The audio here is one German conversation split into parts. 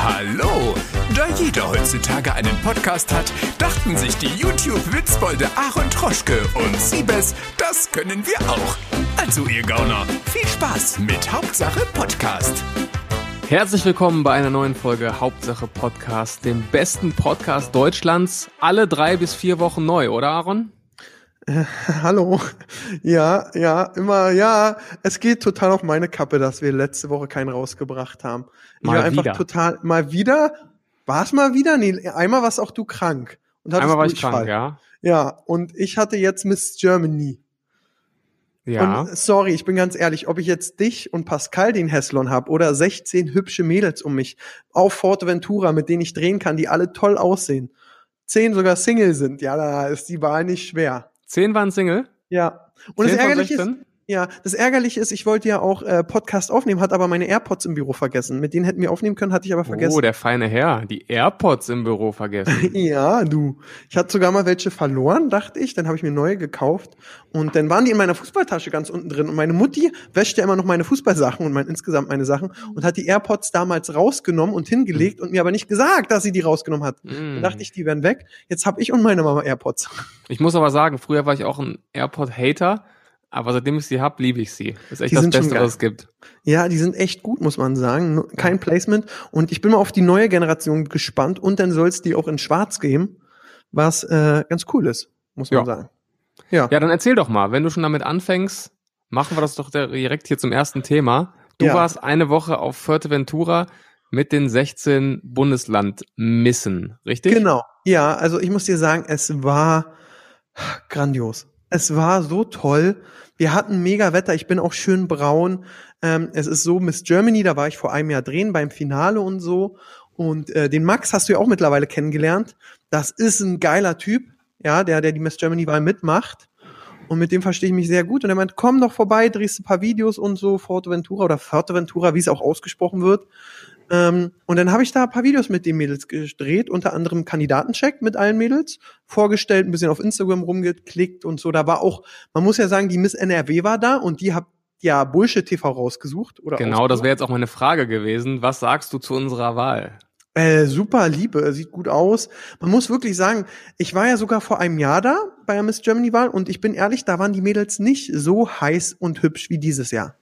Hallo! Da jeder heutzutage einen Podcast hat, dachten sich die YouTube-Witzbolde Aaron Troschke und Siebes, das können wir auch. Also ihr Gauner, viel Spaß mit Hauptsache Podcast. Herzlich willkommen bei einer neuen Folge Hauptsache Podcast, dem besten Podcast Deutschlands. Alle drei bis vier Wochen neu, oder Aaron? Hallo. Ja, ja, immer, ja. Es geht total auf meine Kappe, dass wir letzte Woche keinen rausgebracht haben. Ich Mal war einfach wieder. total, mal wieder. War es mal wieder? Nee, einmal warst auch du krank. Und Einmal war ich krank, ja. Ja, und ich hatte jetzt Miss Germany. Ja. Und sorry, ich bin ganz ehrlich, ob ich jetzt dich und Pascal den Heslon hab oder 16 hübsche Mädels um mich auf Forteventura, mit denen ich drehen kann, die alle toll aussehen. Zehn sogar Single sind, ja, da ist die Wahl nicht schwer. Zehn waren Single. Ja. Und das 10 von Ärgerliche ist, 16? Ja, das Ärgerliche ist, ich wollte ja auch äh, Podcast aufnehmen, hat aber meine AirPods im Büro vergessen. Mit denen hätten wir aufnehmen können, hatte ich aber Oh, vergessen. der feine Herr. Die AirPods im Büro vergessen. ja, du. Ich hatte sogar mal welche verloren, dachte ich. Dann habe ich mir neue gekauft. Und dann waren die in meiner Fußballtasche ganz unten drin. Und meine Mutti wäscht ja immer noch meine Fußballsachen und mein, insgesamt meine Sachen und hat die AirPods damals rausgenommen und hingelegt und mir aber nicht gesagt, dass sie die rausgenommen hat. Dann Mm. dachte ich, die wären weg. Jetzt habe ich und meine Mama AirPods. Ich muss aber sagen, früher war ich auch ein AirPod-Hater, aber seitdem ich sie hab, liebe ich sie. Das ist echt Die das Beste, was es gibt. Ja, die sind echt gut, muss man sagen. Kein Placement. Und ich bin mal auf die neue Generation gespannt. Und dann soll es die auch in Schwarz geben, was äh, ganz cool ist, muss man Ja. sagen. Ja. Ja, dann erzähl doch mal, wenn du schon damit anfängst, machen wir das doch direkt hier zum ersten Thema. Du Ja. warst eine Woche auf Fuerteventura mit den 16 Bundesland-Missen, richtig? Genau. Ja, also ich muss dir sagen, es war grandios. Es war so toll. Wir hatten mega Wetter. Ich bin auch schön braun. Ähm, es ist so Miss Germany, da war ich vor einem Jahr drehen beim Finale und so. Und äh, den Max hast du ja auch mittlerweile kennengelernt. Das ist ein geiler Typ, ja, der, der die Miss Germany Wahl mitmacht. Und mit dem verstehe ich mich sehr gut. Und er meint, komm doch vorbei, drehst ein paar Videos und so, Forteventura oder Forteventura, wie es auch ausgesprochen wird. Ähm, und dann habe ich da ein paar Videos mit den Mädels gedreht, unter anderem Kandidatencheck mit allen Mädels, vorgestellt, ein bisschen auf Instagram rumgeklickt und so. Da war auch, man muss ja sagen, die Miss NRW war da und die hat ja Bullshit TV rausgesucht. Oder Genau, das wäre jetzt auch meine Frage gewesen. Was sagst du zu unserer Wahl? Äh, super Liebe, sieht gut aus. Man muss wirklich sagen, ich war ja sogar vor einem Jahr da bei der Miss Germany Wahl und ich bin ehrlich, da waren die Mädels nicht so heiß und hübsch wie dieses Jahr.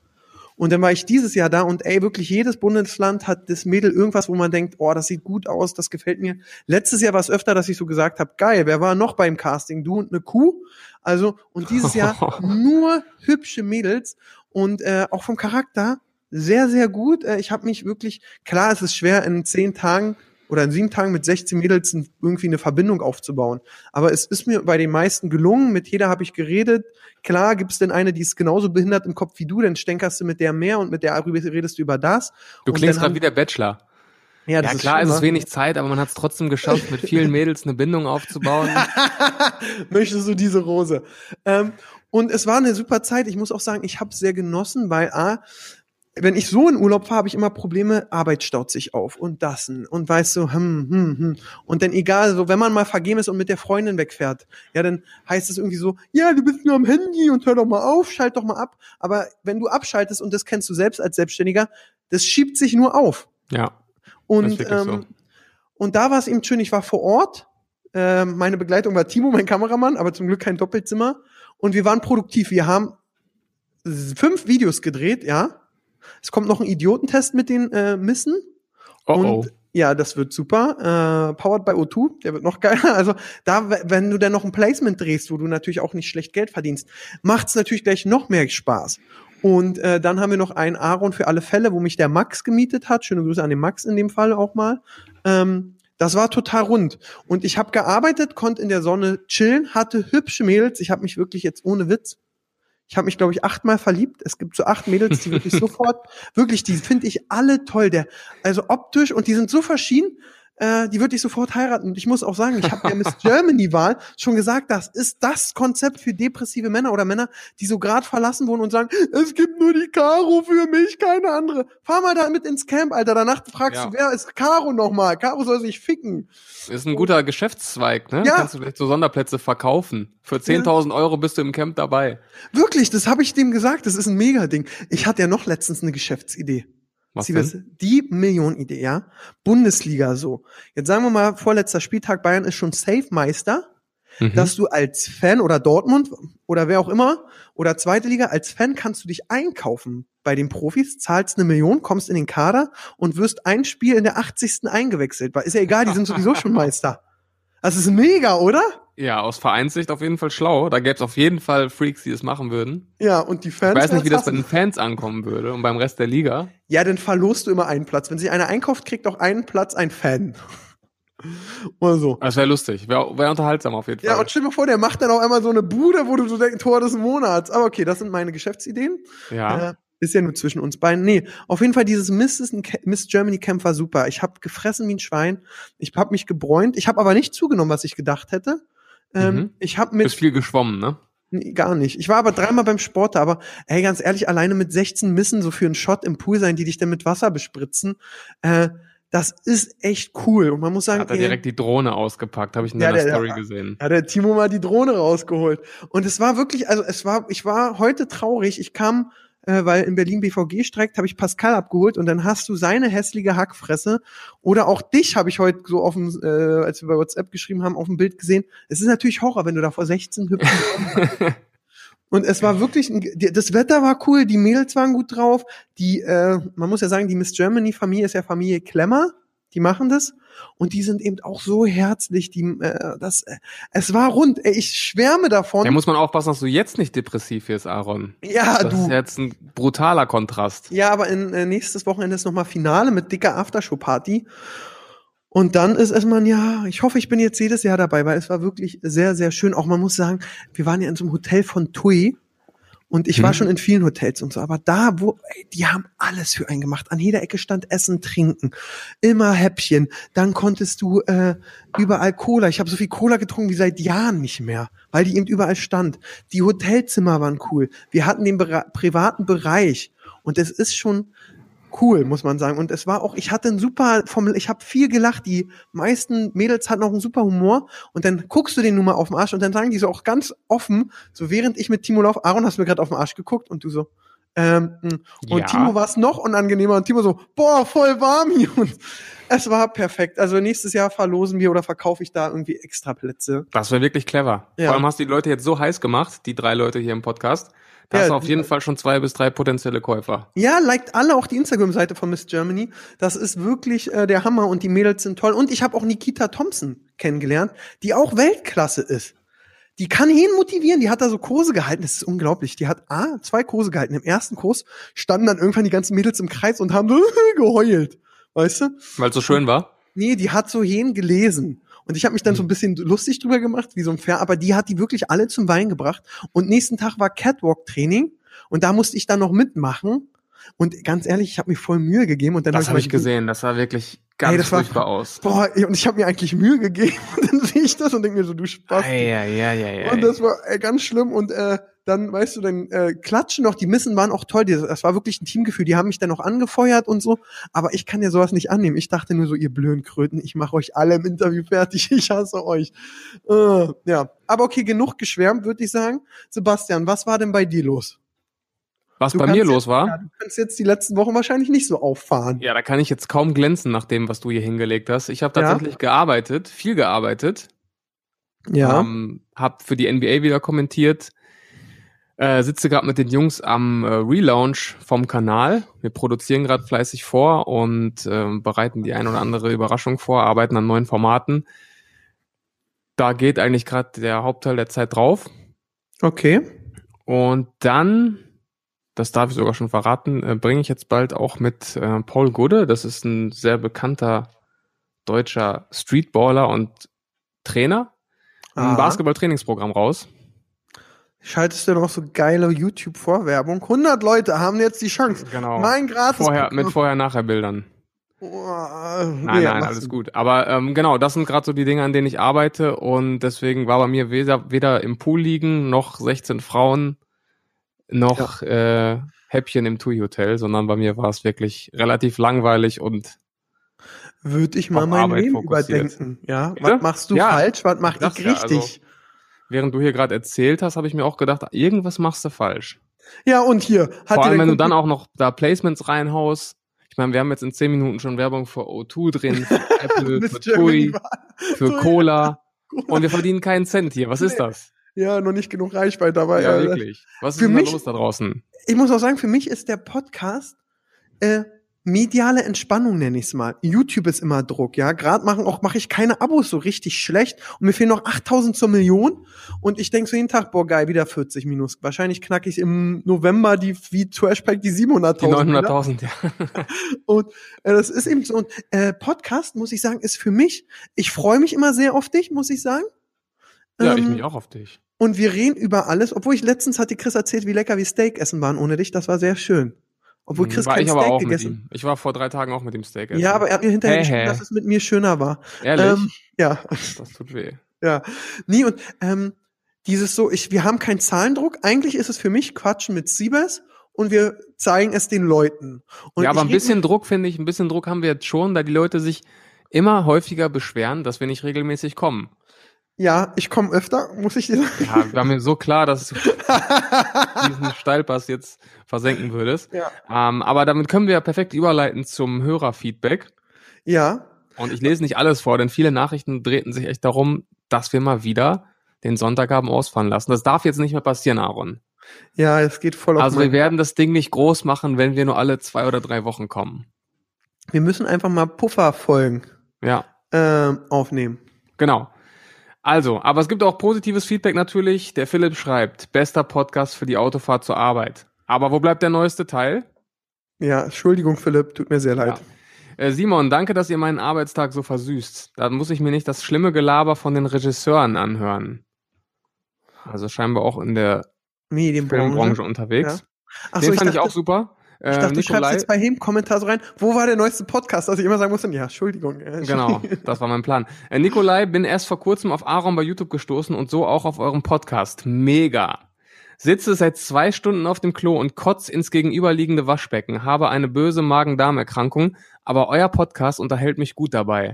Und dann war ich dieses Jahr da und ey, wirklich jedes Bundesland hat das Mädel irgendwas, wo man denkt, oh, das sieht gut aus, das gefällt mir. Letztes Jahr war es öfter, dass ich so gesagt habe, geil, wer war noch beim Casting? Du und eine Kuh? Also, und dieses Jahr nur hübsche Mädels und äh, auch vom Charakter sehr, sehr gut. Äh, ich habe mich wirklich, klar, es ist schwer in zehn Tagen oder in sieben Tagen mit 16 Mädels irgendwie eine Verbindung aufzubauen. Aber es ist mir bei den meisten gelungen. Mit jeder habe ich geredet. Klar gibt es denn eine, die ist genauso behindert im Kopf wie du, dann stänkerst du mit der mehr und mit der redest du über das. Du Und klingst gerade wie der Bachelor. Ja, Ja, das klar, es schlimmer. ist wenig Zeit, aber man hat es trotzdem geschafft, mit vielen Mädels eine Bindung aufzubauen. Möchtest du diese Rose? Ähm, und es war eine super Zeit. Ich muss auch sagen, ich habe es sehr genossen, weil A, wenn ich so in Urlaub fahre, habe ich immer Probleme, Arbeit staut sich auf und das und weißt du, hm, hm, hm. Und dann egal, so wenn man mal vergeben ist und mit der Freundin wegfährt, ja, dann heißt es irgendwie so, ja, du bist nur am Handy und hör doch mal auf, schalt doch mal ab. Aber wenn du abschaltest, und das kennst du selbst als Selbstständiger, das schiebt sich nur auf. ja. Und, wirklich so. ähm, und da war es eben schön, ich war vor Ort. Ähm, meine Begleitung war Timo, mein Kameramann, aber zum Glück kein Doppelzimmer. Und wir waren produktiv. Wir haben fünf Videos gedreht, ja. Es kommt noch ein Idiotentest mit den äh, Missen. Oh und oh. ja, das wird super. Äh, powered by O2, der wird noch geiler. Also da, wenn du dann noch ein Placement drehst, wo du natürlich auch nicht schlecht Geld verdienst, macht's natürlich gleich noch mehr Spaß. Und äh, dann haben wir noch einen Aaron für alle Fälle, wo mich der Max gemietet hat. Schöne Grüße an den Max in dem Fall auch mal. Ähm, das war total rund. Und ich habe gearbeitet, konnte in der Sonne chillen, hatte hübsche Mädels. Ich habe mich wirklich jetzt ohne Witz, ich habe mich, glaube ich, achtmal verliebt. Es gibt so acht Mädels, die wirklich sofort, wirklich, die finde ich alle toll. Der, also optisch und die sind so verschieden. Äh, die würde ich sofort heiraten. Und ich muss auch sagen, ich habe der Miss Germany-Wahl schon gesagt, das ist das Konzept für depressive Männer oder Männer, die so grad verlassen wurden und sagen, es gibt nur die Caro für mich, keine andere. Fahr mal damit ins Camp, Alter. Danach fragst Ja. du, wer ist Caro nochmal? Caro soll sich ficken. Ist ein guter Geschäftszweig, ne? Ja. Kannst du vielleicht so Sonderplätze verkaufen. Für 10.000 Euro bist du im Camp dabei. Wirklich, das habe ich dem gesagt. Das ist ein Mega-Ding. Ich hatte ja noch letztens eine Geschäftsidee. Was die Millionenidee, ja. Bundesliga so. Jetzt sagen wir mal, vorletzter Spieltag, Bayern ist schon Safe-Meister, Mhm. dass du als Fan oder Dortmund oder wer auch immer oder zweite Liga, als Fan kannst du dich einkaufen bei den Profis, zahlst eine Million, kommst in den Kader und wirst ein Spiel in der 80. eingewechselt. Weil ist ja egal, die sind sowieso schon Meister. Das ist mega, oder? Ja, aus Vereinssicht auf jeden Fall schlau. Da gäbe es auf jeden Fall Freaks, die das machen würden. Ja, und die Fans. Ich weiß nicht, wie das bei den Fans ankommen würde und beim Rest der Liga. Ja, dann verlost du immer einen Platz. Wenn sich einer einkauft, kriegt auch einen Platz ein Fan. Oder so. Das wäre lustig. Wäre wär unterhaltsam auf jeden Fall. Ja, und stell dir mal vor, der macht dann auch einmal so eine Bude, wo du so denkst, Tor des Monats. Aber okay, das sind meine Geschäftsideen. ja. Äh, ist ja nur zwischen uns beiden. Nee, auf jeden Fall dieses Miss, Miss Germany Camp war super. Ich habe gefressen wie ein Schwein. Ich habe mich gebräunt. Ich habe aber nicht zugenommen, was ich gedacht hätte. Ähm, Mhm. Ich habe Bist mit viel geschwommen, ne? Nee, gar nicht. Ich war aber dreimal beim Sport da, aber ey, ganz ehrlich, alleine mit 16 Missen so für einen Shot im Pool sein, die dich dann mit Wasser bespritzen, äh, das ist echt cool. Und man muss sagen, Hat er ey, direkt die Drohne ausgepackt, habe ich in Ja, deiner der- Story der- gesehen. hat der Timo mal die Drohne rausgeholt. Und es war wirklich, also es war, ich war heute traurig. Ich kam, äh, weil in Berlin BVG streikt, habe ich Pascal abgeholt und dann hast du seine hässliche Hackfresse. Oder auch dich habe ich heute so auf dem, äh, als wir bei WhatsApp geschrieben haben, auf dem Bild gesehen. Es ist natürlich Horror, wenn du da vor 16 hübschen Und es war wirklich, ein, das Wetter war cool, die Mädels waren gut drauf. Die, äh, man muss ja sagen, die Miss Germany Familie ist ja Familie Klemmer. Die machen das und die sind eben auch so herzlich. Die, äh, das, äh, es war rund. Ey, ich schwärme davon. Da muss man aufpassen, dass du jetzt nicht depressiv wirst, Aaron. ja, Das du. ist jetzt ein brutaler Kontrast. Ja, aber in, äh, nächstes Wochenende ist nochmal Finale mit dicker Aftershow-Party. Und dann ist es man ja, ich hoffe, ich bin jetzt jedes Jahr dabei, weil es war wirklich sehr, sehr schön. Auch man muss sagen, wir waren ja in so einem Hotel von TUI und ich war Mhm. schon in vielen Hotels und so, aber da, wo, ey, die haben alles für einen gemacht. An jeder Ecke stand Essen, Trinken, immer Häppchen. Dann konntest du äh, überall Cola. Ich habe so viel Cola getrunken wie seit Jahren nicht mehr, weil die eben überall stand. Die Hotelzimmer waren cool. Wir hatten den Bera privaten Bereich und es ist schon cool, muss man sagen. Und es war auch, ich hatte ein super, vom, ich habe viel gelacht. Die meisten Mädels hatten auch einen super Humor. Und dann guckst du den nun mal auf den Arsch und dann sagen die so auch ganz offen, so während ich mit Timo lauf, Aaron, hast du mir gerade auf den Arsch geguckt und du so, ähm, mh. und Ja. Timo war es noch unangenehmer und Timo so, boah, voll warm hier. Und es war perfekt. Also nächstes Jahr verlosen wir oder verkaufe ich da irgendwie extra Plätze. Das wäre wirklich clever. Ja. Vor allem hast du die Leute jetzt so heiß gemacht, die drei Leute hier im Podcast. Da Ja, auf jeden Fall schon zwei bis drei potenzielle Käufer. Ja, liked alle auch die Instagram-Seite von Miss Germany. Das ist wirklich äh, der Hammer und die Mädels sind toll. Und ich habe auch Nikita Thompson kennengelernt, die auch Weltklasse ist. Die kann jeden motivieren. Die hat da so Kurse gehalten. Das ist unglaublich. Die hat A, zwei Kurse gehalten. Im ersten Kurs standen dann irgendwann die ganzen Mädels im Kreis und haben so geheult. Weißt du? Weil es so schön war. Nee, die hat so jeden gelesen. Und ich habe mich dann so ein bisschen lustig drüber gemacht, wie so ein Pferd, aber die hat die wirklich alle zum Wein gebracht. Und nächsten Tag war Catwalk-Training und da musste ich dann noch mitmachen. Und ganz ehrlich, ich habe mir voll Mühe gegeben und dann Das hab habe ich mal- gesehen. Das sah wirklich ganz Ey, das war- furchtbar aus. Boah, und ich habe mir eigentlich Mühe gegeben und dann sehe ich das und denke mir so, du Spaß. Ja, ja, ja, ja. Und das war ganz schlimm und äh, dann, weißt du, dann äh, klatschen noch, die Missen waren auch toll, die, das war wirklich ein Teamgefühl, die haben mich dann noch angefeuert und so, aber ich kann ja sowas nicht annehmen. Ich dachte nur so, ihr blöden Kröten, ich mache euch alle im Interview fertig, ich hasse euch. Äh, ja, aber okay, genug geschwärmt, würde ich sagen. Sebastian, was war denn bei dir los? Was Du bei mir los jetzt, war? Ja, du kannst jetzt die letzten Wochen wahrscheinlich nicht so auffahren. Ja, da kann ich jetzt kaum glänzen nach dem, was du hier hingelegt hast. Ich habe Ja. tatsächlich gearbeitet, viel gearbeitet. Ja. Ähm, hab für die NBA wieder kommentiert. Äh, sitze gerade mit den Jungs am äh, Relaunch vom Kanal. Wir produzieren gerade fleißig vor und ähm, bereiten die ein oder andere Überraschung vor, arbeiten an neuen Formaten. Da geht eigentlich gerade der Hauptteil der Zeit drauf. Okay. Und dann, das darf ich sogar schon verraten, äh, bringe ich jetzt bald auch mit äh, Paul Gude, das ist ein sehr bekannter deutscher Streetballer und Trainer, ein. Basketball-Trainingsprogramm raus. Schaltest du noch so geile YouTube-Vorwerbung? 100 Leute haben jetzt die Chance. Genau. Mein gratis Vorher, mit Vorher-Nachher-Bildern. Nein, Nein, nein, alles gut. Aber ähm, genau, das sind gerade so die Dinge, an denen ich arbeite und deswegen war bei mir weder, weder im Pool liegen, noch 16 Frauen, noch äh, Häppchen im TUI-Hotel, sondern bei mir war es wirklich relativ langweilig und Würde ich mal mein Arbeit Leben fokussiert. überdenken. Ja, Bitte? was machst du Ja. falsch? Was mach Das ich ja, richtig? Während du hier gerade erzählt hast, habe ich mir auch gedacht, irgendwas machst du falsch. ja, und hier hat Vor allem, wenn du dann auch noch da Placements reinhaust. Ich meine, wir haben jetzt in zehn Minuten schon Werbung für O2 drin, für Apple, für TUI, für TUI, Cola und wir verdienen keinen Cent hier. Was ist Nee. das? Ja, noch nicht genug Reichweite dabei. Ja, Alter. wirklich. Was ist Für denn da mich- los da draußen? Ich muss auch sagen, für mich ist der Podcast äh, mediale Entspannung, nenne ich es mal. YouTube ist immer Druck, ja. Gerade machen auch mache ich keine Abos so richtig schlecht und mir fehlen noch 8000 zur Million und ich denke so jeden Tag, boah geil, wieder 40 Minus. Wahrscheinlich knacke ich im November die wie Trashpack die 700.000. Die wieder. 900.000, ja. Und äh, das ist eben so. Und äh, Podcast, muss ich sagen, ist für mich, ich freue mich immer sehr auf dich, muss ich sagen. Ja, ich Ähm, mich auch auf dich. Und wir reden über alles, obwohl ich letztens hatte Chris erzählt, wie lecker wir Steak essen waren ohne dich. Das war sehr schön. Obwohl Chris war kein Steak gegessen ihm. Ich war vor drei Tagen auch mit dem Steak essen. Ja, aber er hat mir hinterher Hä, geschrieben, hä. dass es mit mir schöner war. Ehrlich? Ähm, ja, das tut weh. ja. Nie und ähm, dieses so, ich, wir haben keinen Zahlendruck. Eigentlich ist es für mich Quatschen mit Siebes und wir zeigen es den Leuten. Und ja, aber ein bisschen Druck, finde ich, ein bisschen Druck haben wir jetzt schon, da die Leute sich immer häufiger beschweren, dass wir nicht regelmäßig kommen. Ja, ich komme öfter, muss ich dir sagen. Ja, war mir so klar, dass du diesen Steilpass jetzt versenken würdest. Ja. Ähm, aber damit können wir ja perfekt überleiten zum Hörerfeedback. Ja, Und ich lese nicht alles vor, denn viele Nachrichten drehten sich echt darum, dass wir mal wieder den Sonntag haben ausfallen lassen. Das darf jetzt nicht mehr passieren, Aaron. ja, es geht voll auf Also wir werden das Ding nicht groß machen, wenn wir nur alle zwei oder drei Wochen kommen. wir müssen einfach mal Pufferfolgen Ja, ähm, aufnehmen. genau. Also, aber es gibt auch positives Feedback natürlich. Der Philipp schreibt, bester Podcast für die Autofahrt zur Arbeit. Aber wo bleibt der neueste Teil? Ja, Entschuldigung, Philipp, tut mir sehr leid. Äh, Simon, danke, dass ihr meinen Arbeitstag so versüßt. Da muss ich mir nicht das schlimme Gelaber von den Regisseuren anhören. Also scheinbar auch in der Filmbranche Medienbranche. unterwegs. Ach Den so, ich fand dachte, ich auch super. Äh, ich dachte, du schreibst Nikolai, jetzt bei jedem Kommentar so rein, wo war der neueste Podcast, dass ich immer sagen musste, ja, Entschuldigung. äh, Genau, das war mein Plan. Äh, Nikolai, bin erst vor kurzem auf Aaron bei YouTube gestoßen und so auch auf eurem Podcast. Mega. Sitze seit zwei Stunden auf dem Klo und kotz ins gegenüberliegende Waschbecken, habe eine böse Magen-Darm-Erkrankung, aber euer Podcast unterhält mich gut dabei.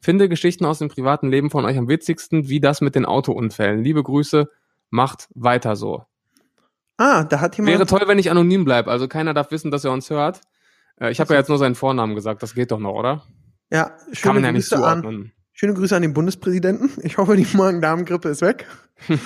Finde Geschichten aus dem privaten Leben von euch am witzigsten, wie das mit den Autounfällen. Liebe Grüße, macht weiter so. Ah, da hat jemand. Wäre toll, wenn ich anonym bleibe, also keiner darf wissen, dass er uns hört. Äh, ich habe ja jetzt nur seinen Vornamen gesagt, das geht doch noch, oder? ja, Kann schöne man ja nicht Grüße an, zuordnen. schöne Grüße an den Bundespräsidenten. Ich hoffe, die Magen-Darm-Grippe ist weg.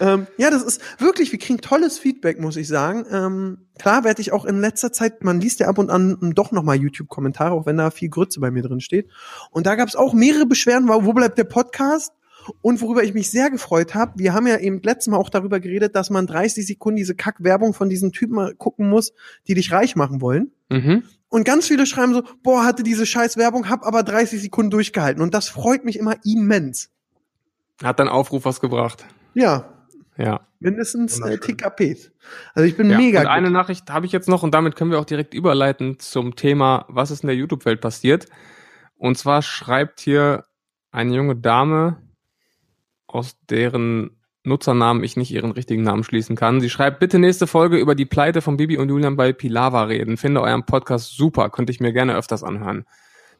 ähm, ja, das ist wirklich, wir kriegen tolles Feedback, muss ich sagen. Ähm, klar werde ich auch in letzter Zeit, man liest ja ab und an ähm, doch nochmal YouTube-Kommentare, auch wenn da viel Grütze bei mir drin steht. Und da gab es auch mehrere Beschwerden, wo bleibt der Podcast? Und worüber ich mich sehr gefreut habe, wir haben ja eben letztes Mal auch darüber geredet, dass man 30 Sekunden diese Kack-Werbung von diesen Typen gucken muss, die dich reich machen wollen. Mhm. Und ganz viele schreiben so, boah, hatte diese scheiß Werbung, hab aber 30 Sekunden durchgehalten. Und das freut mich immer immens. Hat dein Aufruf was gebracht? Ja, Ja. mindestens äh. TKPs. Also ich bin ja. mega Und eine gut. Nachricht habe ich jetzt noch und damit können wir auch direkt überleiten zum Thema, was ist in der YouTube-Welt passiert. Und zwar schreibt hier eine junge Dame, aus deren Nutzernamen ich nicht ihren richtigen Namen schließen kann. Sie schreibt, bitte nächste Folge über die Pleite von Bibi und Julian bei Pilava reden. Finde euren Podcast super, könnte ich mir gerne öfters anhören.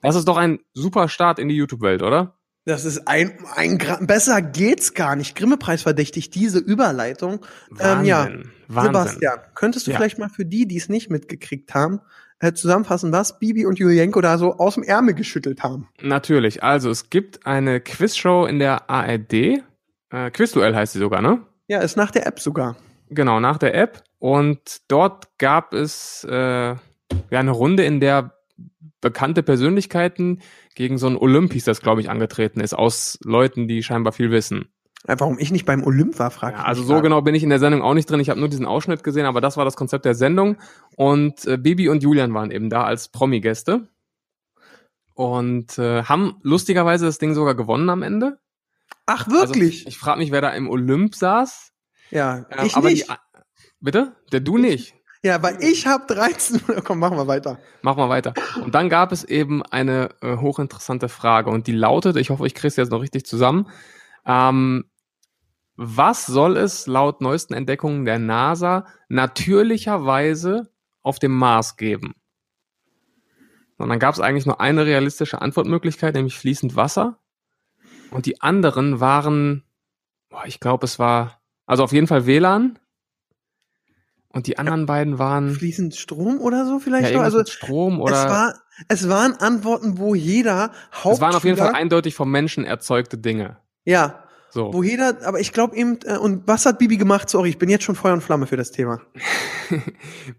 Das ist doch ein super Start in die YouTube-Welt, oder? Das ist ein, ein besser geht's gar nicht. Grimme-Preis verdächtig, diese Überleitung. Ähm, ja, Wahnsinn. Sebastian, könntest du Ja. vielleicht mal für die, die es nicht mitgekriegt haben, äh, zusammenfassen, was Bibi und Julienko da so aus dem Ärmel geschüttelt haben? Natürlich. Also es gibt eine Quizshow in der ARD. Äh, Quizduell heißt sie sogar, ne? Ja, ist nach der App sogar. Genau, nach der App. Und dort gab es äh, ja eine Runde, in der bekannte Persönlichkeiten gegen so ein Olymp, hieß das, glaube ich, angetreten ist, aus Leuten, die scheinbar viel wissen. Äh, Warum ich nicht beim Olymp war, frag Ja, ich also so genau bin ich in der Sendung auch nicht drin. Ich habe nur diesen Ausschnitt gesehen, aber das war das Konzept der Sendung. Und äh, Bibi und Julian waren eben da als Promi-Gäste. Und äh, haben lustigerweise das Ding sogar gewonnen am Ende. Ach, wirklich? Also, ich frage mich, wer da im Olymp saß. ja, Ähm, ich aber nicht. Die, bitte? Der du nicht. Ja, weil ich habe 13. Komm, machen wir weiter. Mach mal weiter. Und dann gab es eben eine äh, hochinteressante Frage und die lautet, ich hoffe, ich kriege es jetzt noch richtig zusammen. Ähm, was soll es laut neuesten Entdeckungen der NASA natürlicherweise auf dem Mars geben? Und dann gab es eigentlich nur eine realistische Antwortmöglichkeit, nämlich fließend Wasser. Und die anderen waren, boah, ich glaube, es war, also auf jeden Fall WLAN. Und die anderen beiden waren Fließend Strom oder so vielleicht ja, noch? Also Strom es oder war, es waren Antworten, wo jeder Hauptschüler, es waren auf jeden Fall eindeutig vom Menschen erzeugte Dinge. ja, So. wo jeder, aber ich glaube eben, äh, und was hat Bibi gemacht? Sorry, ich bin jetzt schon Feuer und Flamme für das Thema.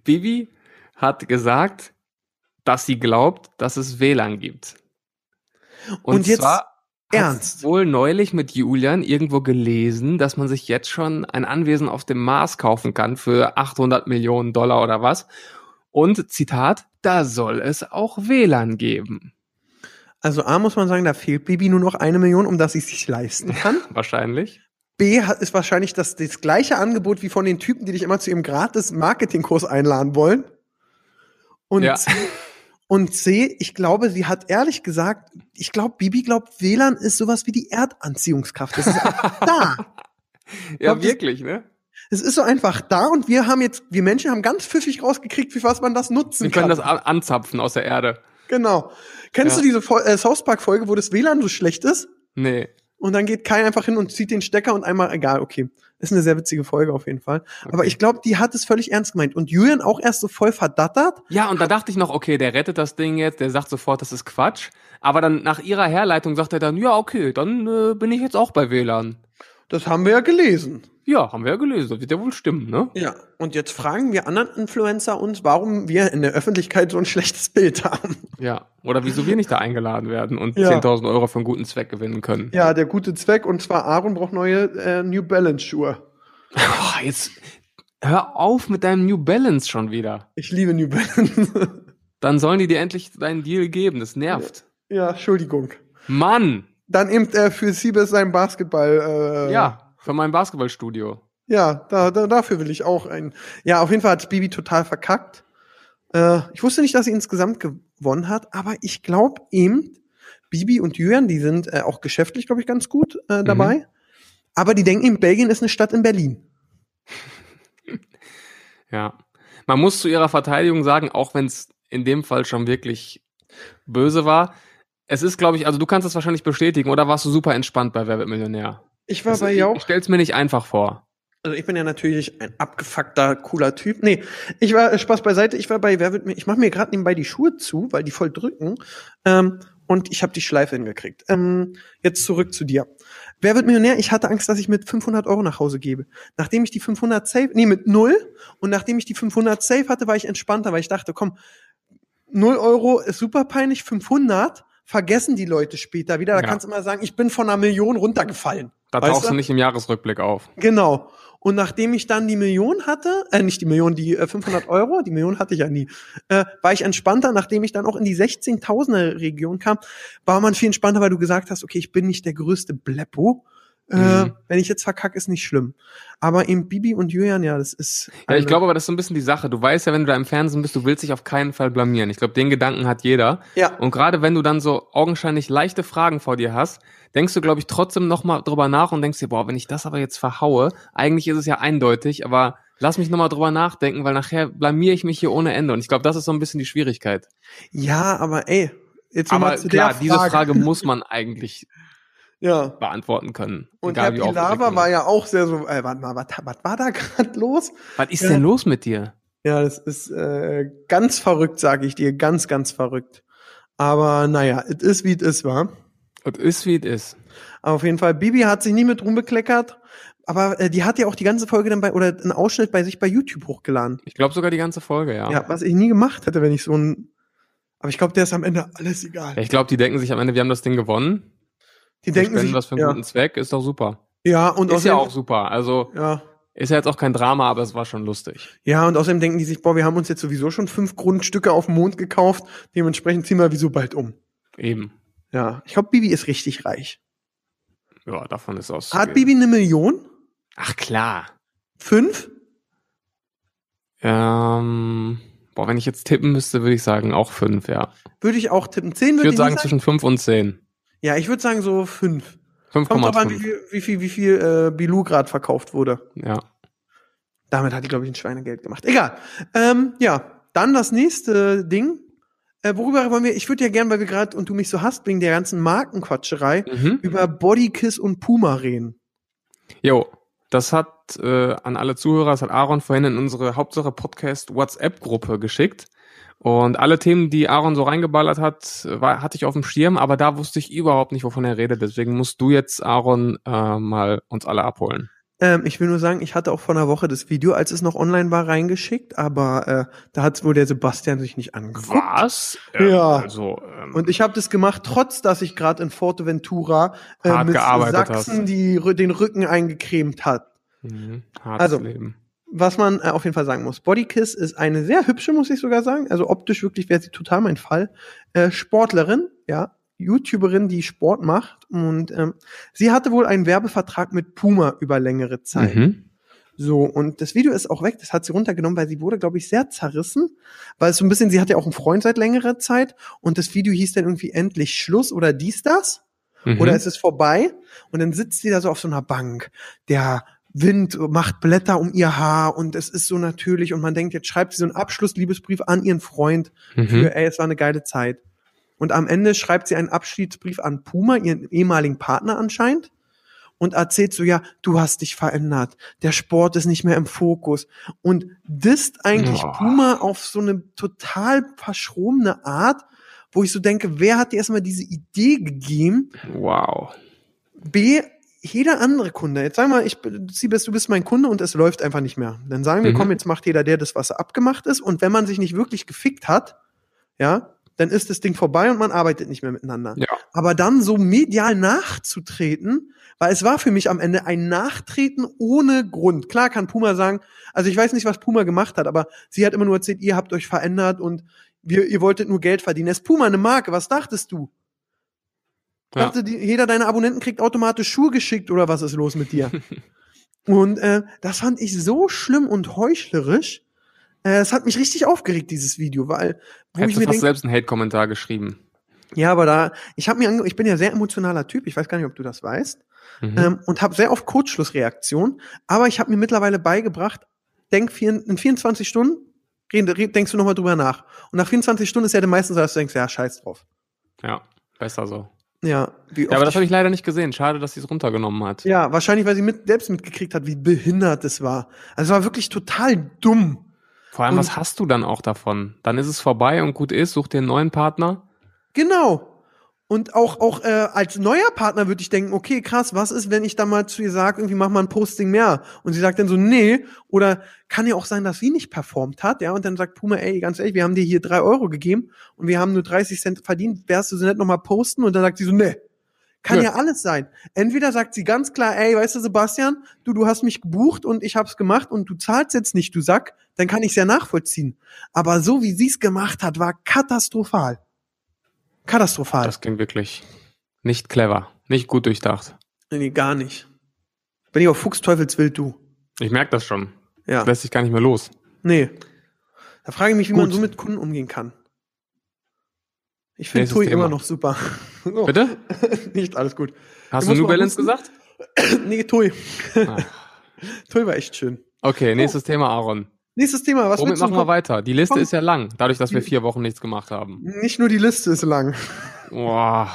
Bibi hat gesagt, dass sie glaubt, dass es WLAN gibt. Und, Und jetzt zwar ernst? Wohl neulich mit Julian irgendwo gelesen, dass man sich jetzt schon ein Anwesen auf dem Mars kaufen kann für 800 Millionen Dollar oder was. Und Zitat, da soll es auch WLAN geben. Also A muss man sagen, da fehlt Bibi nur noch eine Million, um dass sie sich leisten kann. Wahrscheinlich. B ist wahrscheinlich das, das gleiche Angebot wie von den Typen, die dich immer zu ihrem gratis Marketingkurs einladen wollen. Und, Ja. C, und C, ich glaube, sie hat ehrlich gesagt, ich glaube, Bibi glaubt, WLAN ist sowas wie die Erdanziehungskraft. Das ist einfach da. Ja, glaub, das- wirklich, ne? Es ist so einfach da und wir haben jetzt, wir Menschen haben ganz pfiffig rausgekriegt, wie was man das nutzen Wir können kann. das an- anzapfen aus der Erde. Genau. Kennst Ja. du diese Fol äh, South Park Folge, wo das WLAN so schlecht ist? Nee. Und dann geht Kai einfach hin und zieht den Stecker und einmal, egal, okay. Ist eine sehr witzige Folge auf jeden Fall. Aber Okay. ich glaube, die hat es völlig ernst gemeint. Und Julian auch erst so voll verdattert. Ja, und da dachte ich noch, okay, der rettet das Ding jetzt, der sagt sofort, das ist Quatsch. Aber dann nach ihrer Herleitung sagt er dann, ja, okay, dann äh, bin ich jetzt auch bei WLAN. Das haben wir ja gelesen. Ja, haben wir ja gelesen, das wird ja wohl stimmen, ne? Ja. Und jetzt fragen wir anderen Influencer uns, warum wir in der Öffentlichkeit so ein schlechtes Bild haben. Ja. Oder wieso wir nicht da eingeladen werden und Ja. 10.000 Euro für einen guten Zweck gewinnen können. Ja, der gute Zweck. Und zwar Aaron braucht neue äh, New Balance Schuhe. Oh, jetzt hör auf mit deinem New Balance schon wieder. Ich liebe New Balance. Dann sollen die dir endlich deinen Deal geben, das nervt. ja, Entschuldigung. Mann! Dann eben äh, für Siebes sein Basketball. Äh, Ja, für mein Basketballstudio. Ja, da, da, dafür will ich auch ein. Ja, auf jeden Fall hat Bibi total verkackt. Äh, ich wusste nicht, dass sie insgesamt gewonnen hat, aber ich glaube eben, Bibi und Julian, die sind äh, auch geschäftlich, glaube ich, ganz gut äh, dabei. Aber die denken, eben, Belgien ist eine Stadt in Berlin. Ja. Man muss zu ihrer Verteidigung sagen, auch wenn es in dem Fall schon wirklich böse war, es ist, glaube ich, also du kannst es wahrscheinlich bestätigen, oder warst du super entspannt bei Wer wird Millionär? Ich war Das- bei Jauch. ich stell's mir nicht einfach vor. Also ich bin ja natürlich ein abgefuckter, cooler Typ. Nee, ich war, äh, Spaß beiseite, ich war bei Wer wird mir, ich mache mir gerade nebenbei die Schuhe zu, weil die voll drücken. Ähm, und ich habe die Schleife hingekriegt. Ähm, jetzt zurück zu dir. Wer wird Millionär? Ich hatte Angst, dass ich mit 500 Euro nach Hause gebe. Nachdem ich die 500 safe, nee, mit null. Und nachdem ich die 500 safe hatte, war ich entspannter, weil ich dachte, komm, 0 Euro ist super peinlich, 500 vergessen die Leute später wieder. Da Ja. kannst du immer sagen, ich bin von einer Million runtergefallen. Da tauchst du? du nicht im Jahresrückblick auf. Genau. Und nachdem ich dann die Million hatte, äh, nicht die Million, die äh, 500 Euro, die Million hatte ich ja nie, äh, war ich entspannter. Nachdem ich dann auch in die 16.000er Region kam, war man viel entspannter, weil du gesagt hast, okay, ich bin nicht der größte Bleppo. Äh, Mhm. Wenn ich jetzt verkacke, ist nicht schlimm. Aber eben Bibi und Julian, ja, das ist. Ja, ich glaube aber, das ist so ein bisschen die Sache. Du weißt ja, wenn du da im Fernsehen bist, du willst dich auf keinen Fall blamieren. Ich glaube, den Gedanken hat jeder. Ja. Und gerade wenn du dann so augenscheinlich leichte Fragen vor dir hast, denkst du, glaube ich, trotzdem nochmal drüber nach und denkst dir, boah, wenn ich das aber jetzt verhaue, eigentlich ist es ja eindeutig, aber lass mich nochmal drüber nachdenken, weil nachher blamier ich mich hier ohne Ende. Und ich glaube, das ist so ein bisschen die Schwierigkeit. Ja, aber ey, jetzt Aber mal zu klar, der diese Frage muss man eigentlich Ja. beantworten können. Und Herr Pilawa war ja auch sehr so, äh, warte mal, was, was war da gerade los? Was ist Ja. denn los mit dir? Ja, das ist äh, ganz verrückt, sage ich dir, ganz, ganz verrückt. Aber naja, es ist wie es ist, war. Es ist, wie es ist. Auf jeden Fall, Bibi hat sich nie mit rumbekleckert, aber äh, die hat ja auch die ganze Folge dann bei, oder einen Ausschnitt bei sich bei YouTube hochgeladen. Ich glaube sogar die ganze Folge, ja. Ja, was ich nie gemacht hätte, wenn ich so ein, aber ich glaube, der ist am Ende alles egal. Ja, Ich glaube, die denken sich am Ende, wir haben das Ding gewonnen. Die Wir denken spenden sich, was für einen ja, guten Zweck, ist doch super. ja, und Ist ja auch super. Also ja, ist ja jetzt auch kein Drama, aber es war schon lustig. ja, und außerdem denken die sich, boah, wir haben uns jetzt sowieso schon fünf Grundstücke auf dem Mond gekauft, dementsprechend ziehen wir wieso bald um. Eben. Ja, ich glaube, Bibi ist richtig reich. Ja, davon ist aus. Hat Bibi eine Million? Ach klar. Fünf? Ähm, boah, wenn ich jetzt tippen müsste, würde ich sagen auch fünf, ja. Würde ich auch tippen. Zehn Ich würde würde ich sagen nicht sagen. zwischen fünf und zehn. Ja, ich würde sagen so fünf. Kommt drauf an, wie 5,5. viel, wie viel, wie viel äh, Bilou gerade verkauft wurde. Ja. Damit hat die, glaube ich, ein Schweinegeld gemacht. Egal. Ähm, ja, dann das nächste Ding. Äh, worüber wollen wir? Ich würde ja gern, weil wir gerade und du mich so hast wegen der ganzen Markenquatscherei, Mhm. über Bodykiss und Puma reden. Jo, das hat äh, an alle Zuhörer, das hat Aaron vorhin in unsere Hauptsache Podcast WhatsApp-Gruppe geschickt. Und alle Themen, die Aaron so reingeballert hat, war, hatte ich auf dem Schirm, aber da wusste ich überhaupt nicht, wovon er redet. Deswegen musst du jetzt, Aaron, äh, mal uns alle abholen. Ähm, ich will nur sagen, ich hatte auch vor einer Woche das Video, als es noch online war, reingeschickt, aber äh, da hat wohl der Sebastian sich nicht angeguckt. Was? Ja. Also, ähm, Und ich habe das gemacht, trotz dass ich gerade in Forteventura äh, mit Sachsen die, den Rücken eingecremt hat. mhm, hartes Also, Leben. Was man äh, auf jeden Fall sagen muss. Bodykiss ist eine sehr hübsche, muss ich sogar sagen. Also optisch wirklich wäre sie total mein Fall. Äh, Sportlerin, ja, YouTuberin, die Sport macht. Und ähm, sie hatte wohl einen Werbevertrag mit Puma über längere Zeit. Mhm. So, und das Video ist auch weg, das hat sie runtergenommen, weil sie wurde, glaube ich, sehr zerrissen. Weil es so ein bisschen, sie hat ja auch einen Freund seit längerer Zeit und das Video hieß dann irgendwie endlich Schluss oder dies, das. Mhm. Oder es ist vorbei und dann sitzt sie da so auf so einer Bank. Der Wind macht Blätter um ihr Haar und es ist so natürlich und man denkt, jetzt schreibt sie so einen Abschlussliebesbrief an ihren Freund mhm. für, ey, es war eine geile Zeit. Und am Ende schreibt sie einen Abschiedsbrief an Puma, ihren ehemaligen Partner anscheinend, und erzählt so, ja, du hast dich verändert, der Sport ist nicht mehr im Fokus. Und disst eigentlich Oh. Puma auf so eine total verschrobene Art, wo ich so denke, wer hat dir erstmal diese Idee gegeben? Wow. B, jeder andere Kunde, jetzt sag mal, ich, Sie bist, du bist mein Kunde und es läuft einfach nicht mehr. Dann sagen wir, Mhm. komm, jetzt macht jeder der das, was abgemacht ist. Und wenn man sich nicht wirklich gefickt hat, ja, dann ist das Ding vorbei und man arbeitet nicht mehr miteinander. Ja. Aber dann so medial nachzutreten, weil es war für mich am Ende ein Nachtreten ohne Grund. Klar kann Puma sagen, also ich weiß nicht, was Puma gemacht hat, aber sie hat immer nur erzählt, ihr habt euch verändert und wir, ihr wolltet nur Geld verdienen. Es ist Puma eine Marke, was dachtest du? Ja. dachte, die, jeder deiner Abonnenten kriegt automatisch Schuhe geschickt oder was ist los mit dir? und äh, das fand ich so schlimm und heuchlerisch. Äh, Es hat mich richtig aufgeregt, dieses Video, weil wo Hättest ich du mir fast denke, selbst einen Hate-Kommentar geschrieben. ja, aber da, ich habe mir, ich bin ja sehr emotionaler Typ, ich weiß gar nicht, ob du das weißt, Mhm. ähm, und habe sehr oft Kurzschlussreaktionen, aber ich habe mir mittlerweile beigebracht, denk vier, in 24 Stunden, red, denkst du nochmal drüber nach. Und nach 24 Stunden ist ja der meistens so, dass du denkst, ja, scheiß drauf. ja, besser so. Ja, Ja, aber das habe ich leider nicht gesehen. Schade, dass sie es runtergenommen hat. Ja, wahrscheinlich, weil sie mit, selbst mitgekriegt hat, wie behindert es war. Also es war wirklich total dumm. Vor allem, Und- was hast du dann auch davon? Dann ist es vorbei und gut ist, such dir einen neuen Partner. Genau. Und auch, auch äh, als neuer Partner würde ich denken, okay, krass, was ist, wenn ich da mal zu ihr sage, irgendwie mach mal ein Posting mehr? Und sie sagt dann so, nee. Oder kann ja auch sein, dass sie nicht performt hat, ja. Und dann sagt Puma, ey, ganz ehrlich, wir haben dir hier drei Euro gegeben und wir haben nur 30 Cent verdient, wärst du so nett nochmal posten? Und dann sagt sie so, nee. Kann Nö. ja alles sein. Entweder sagt sie ganz klar, ey, weißt du, Sebastian, du, du hast mich gebucht und ich hab's gemacht und du zahlst jetzt nicht, du Sack, dann kann ich's ja nachvollziehen. Aber so wie sie's gemacht hat, war katastrophal. Katastrophal. Das klingt wirklich nicht clever, nicht gut durchdacht. Nee, gar nicht. Bin ich auf Fuchsteufelswild, du. Ich merke das schon. Ja. Das lässt sich gar nicht mehr los. Nee. Da frage ich mich, wie man Gut. so mit Kunden umgehen kann. Ich finde Tui Thema. immer noch super. Oh, Bitte? nicht alles gut. Hast Du du New Balance gesagt? nee, Tui. Ah. Tui war echt schön. Okay, nächstes Thema, Aaron. Nächstes Thema. Was Womit machen wir weiter? Die Liste Komm. ist ja lang, dadurch, dass wir vier Wochen nichts gemacht haben. Nicht nur die Liste ist lang. Boah.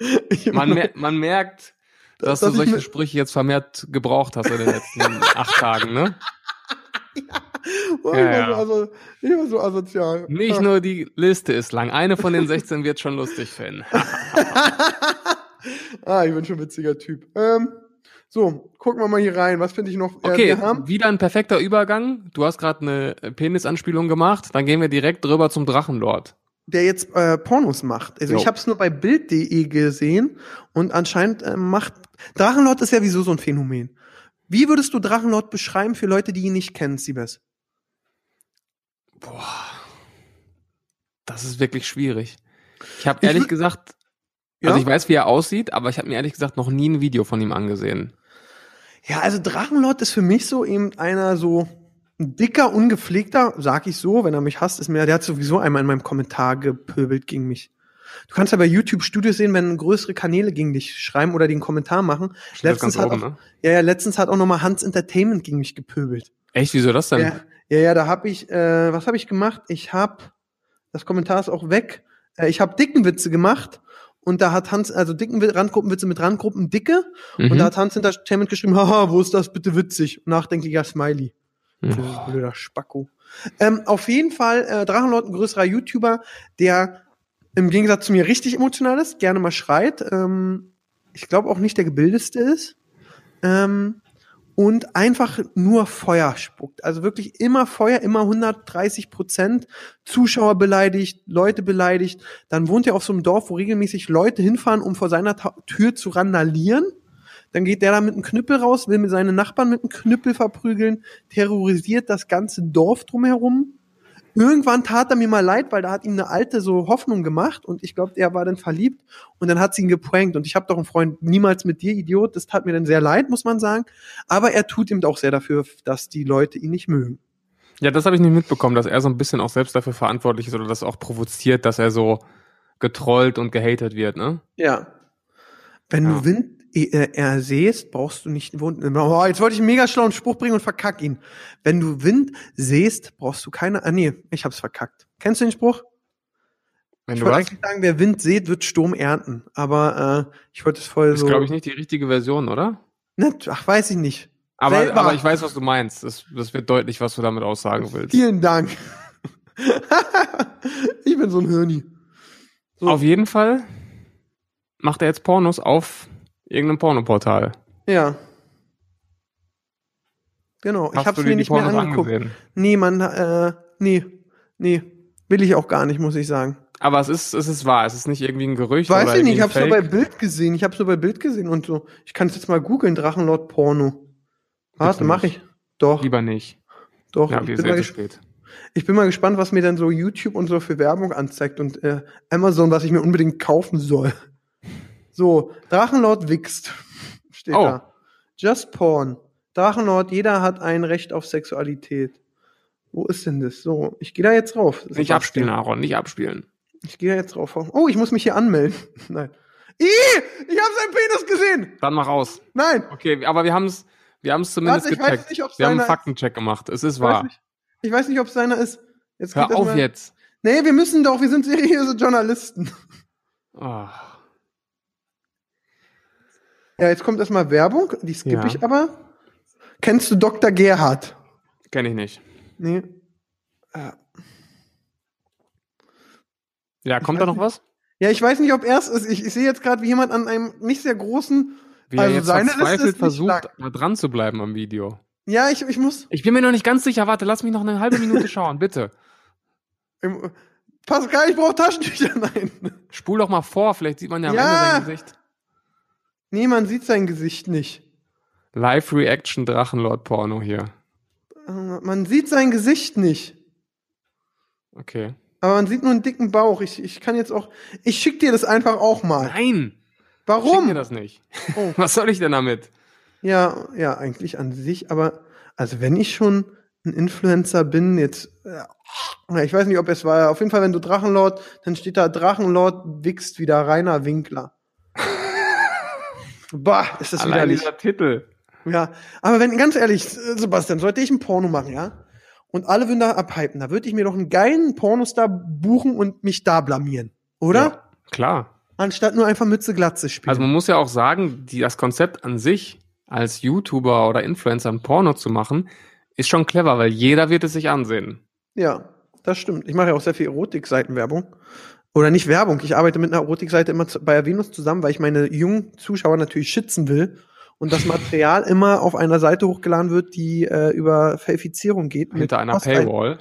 Man, mer man merkt, dass, Dass du solche Sprüche jetzt vermehrt gebraucht hast in den letzten acht Tagen, ne? Oh, Ja, ich, war ja. so, ich war so asozial. Nicht Ja. nur die Liste ist lang, eine von den 16 wird schon lustig finden. ah, ich bin schon ein witziger Typ. Ähm, so, gucken wir mal hier rein. Was finde ich noch? Äh, Okay, wir haben wieder ein perfekter Übergang. Du hast gerade eine Penisanspielung gemacht, dann gehen wir direkt drüber zum Drachenlord. der jetzt äh, Pornos macht. Also Jo. ich habe es nur bei Bild.de gesehen und anscheinend äh, macht Drachenlord ist ja wieso so ein Phänomen. Wie würdest du Drachenlord beschreiben für Leute, die ihn nicht kennen, Siebes? Boah. Das ist wirklich schwierig. Ich habe Ich ehrlich wür- gesagt, Ja? also ich weiß, wie er aussieht, aber ich habe mir ehrlich gesagt noch nie ein Video von ihm angesehen. Ja, also Drachenlord ist für mich so eben einer so ein dicker, ungepflegter, sag ich so, wenn er mich hasst, ist mir, der hat sowieso einmal in meinem Kommentar gepöbelt gegen mich. Du kannst ja bei YouTube Studios sehen, wenn größere Kanäle gegen dich schreiben oder den Kommentar machen. Steht Letztens hat oben, auch, ne? ja, ja, letztens hat auch noch mal Hans Entertainment gegen mich gepöbelt. Echt, wieso das denn? Ja, ja, ja, da habe ich, äh, was habe ich gemacht? Ich habe, das Kommentar ist auch weg. Äh, ich habe dicken Witze gemacht und da hat Hans, also dicken Randgruppenwitze mit Randgruppen dicke und Mhm. da hat Hans Entertainment geschrieben, haha, wo ist das bitte witzig? Und nachdenklicher Smiley. Ja. Das ist ein blöder Spacko. Ähm, auf jeden Fall, äh, Drachenlord, ein größerer YouTuber, der im Gegensatz zu mir richtig emotional ist, gerne mal schreit. Ähm, ich glaube auch nicht der gebildeste ist. Ähm, und einfach nur Feuer spuckt. Also wirklich immer Feuer, immer 130 Prozent. Zuschauer beleidigt, Leute beleidigt. Dann wohnt er auf so einem Dorf, wo regelmäßig Leute hinfahren, um vor seiner Ta Tür zu randalieren. Dann geht der da mit einem Knüppel raus, will mit seinen Nachbarn mit einem Knüppel verprügeln, terrorisiert das ganze Dorf drumherum. Irgendwann tat er mir mal leid, weil da hat ihm eine alte so Hoffnung gemacht und ich glaube, er war dann verliebt und dann hat sie ihn geprankt und ich habe doch einen Freund, niemals mit dir, Idiot, das tat mir dann sehr leid, muss man sagen, aber er tut ihm auch sehr dafür, dass die Leute ihn nicht mögen. Ja, das habe ich nicht mitbekommen, dass er so ein bisschen auch selbst dafür verantwortlich ist oder das auch provoziert, dass er so getrollt und gehatet wird, ne? Ja. Wenn Ja. du Wind äh, ersehst, brauchst du nicht Wund. Oh, jetzt wollte ich einen mega schlauen Spruch bringen und verkack ihn. Wenn du Wind sähst, brauchst du keine. Ah nee, ich hab's verkackt. Kennst du den Spruch? Wenn ich du wollte eigentlich sagen, wer Wind sät, wird Sturm ernten. Aber äh, ich wollte es voll Das so. ist, glaube ich, nicht die richtige Version, oder? Ne, ach, weiß ich nicht. Aber, Selber. aber ich weiß, was du meinst. Das, das wird deutlich, was du damit aussagen willst. Vielen Dank. ich bin so ein Hirni. So. Auf jeden Fall macht er jetzt Pornos auf irgendeinem Pornoportal. Ja. Genau, ich Hast hab's du mir dir die nicht mehr Pornos angeguckt. angesehen? Nee, man, äh, nee, nee. Will ich auch gar nicht, muss ich sagen. Aber es ist, es ist wahr. Es ist nicht irgendwie ein Gerücht Weiß ich nicht, ich hab's ein nur bei. Bild gesehen. Ich hab's nur bei Bild gesehen und so. Ich kann es jetzt mal googeln, Drachenlord Porno. Warte, Bitte mach nicht. ich. Doch, Lieber nicht. doch. Ja, ich, bin mal spät. ich bin mal gespannt, was mir dann so YouTube und so für Werbung anzeigt und äh, Amazon, was ich mir unbedingt kaufen soll. So, Drachenlord wächst. Steht Oh. da. Just Porn. Drachenlord, jeder hat ein Recht auf Sexualität. Wo ist denn das? So, ich gehe da jetzt drauf. Nicht Sebastian. abspielen, Aaron, nicht abspielen. Ich gehe da jetzt drauf. Oh, ich muss mich hier anmelden. Nein. Ih, ich habe seinen Penis gesehen. Dann mach aus. Nein. Okay, aber wir haben es wir haben's zumindest Warte, gecheckt. nicht, wir haben einen. Faktencheck gemacht. Es ist Ich weiß wahr. nicht, ich weiß nicht ob es seiner ist. Jetzt Hör das auf mal. jetzt. Nee, wir müssen doch, wir sind seriöse Journalisten. Oh. Ja, jetzt kommt erstmal Werbung, die skippe Ja. ich aber. Kennst du Dr. Gerhard? Kenn ich nicht. Nee. Äh, Ja, kommt da noch nicht. was? Ja, ich weiß nicht, ob erst ist. Ich, ich sehe jetzt gerade, wie jemand an einem nicht sehr großen. Wie Also er jetzt seine verzweifelt versucht, da dran zu bleiben am Video. Ja, ich, ich muss. Ich bin mir noch nicht ganz sicher. Warte, lass mich noch eine halbe Minute schauen, bitte. im- Pascal, ich brauche Taschentücher. Nein. Spul doch mal vor, vielleicht sieht man ja am Ja. Ende sein Gesicht. Nee, man sieht sein Gesicht nicht. Live-Reaction Drachenlord-Porno hier. Äh, Man sieht sein Gesicht nicht. Okay. Aber man sieht nur einen dicken Bauch. Ich, ich kann jetzt auch. Ich schick dir das einfach auch mal. Nein! Schick Warum? mir das nicht. Oh. Was soll ich denn damit? Ja, ja, eigentlich an sich, aber also wenn ich schon ein Influencer bin, jetzt, äh, ja, ich weiß nicht, ob es war, auf jeden Fall, wenn du Drachenlord, dann steht da Drachenlord wichst wieder Rainer Winkler. Bah, ist das Allein widerlich. dieser Titel. Ja, aber wenn, ganz ehrlich, Sebastian, sollte ich ein Porno machen, ja? Und alle würden da abhypen, da würde ich mir doch einen geilen Pornostar buchen und mich da blamieren. Oder? Ja, klar. Anstatt nur einfach Mütze Glatze spielen. Also man muss ja auch sagen, die, das Konzept an sich, als YouTuber oder Influencer ein Porno zu machen, ist schon clever, weil jeder wird es sich ansehen. Ja, das stimmt. Ich mache ja auch sehr viel Erotikseitenwerbung. Oder nicht Werbung. Ich arbeite mit einer Erotikseite immer zu, bei Venus zusammen, weil ich meine jungen Zuschauer natürlich schützen will und das Material immer auf einer Seite hochgeladen wird, die äh, über Verifizierung geht. mit Hinter einer Post- Paywall.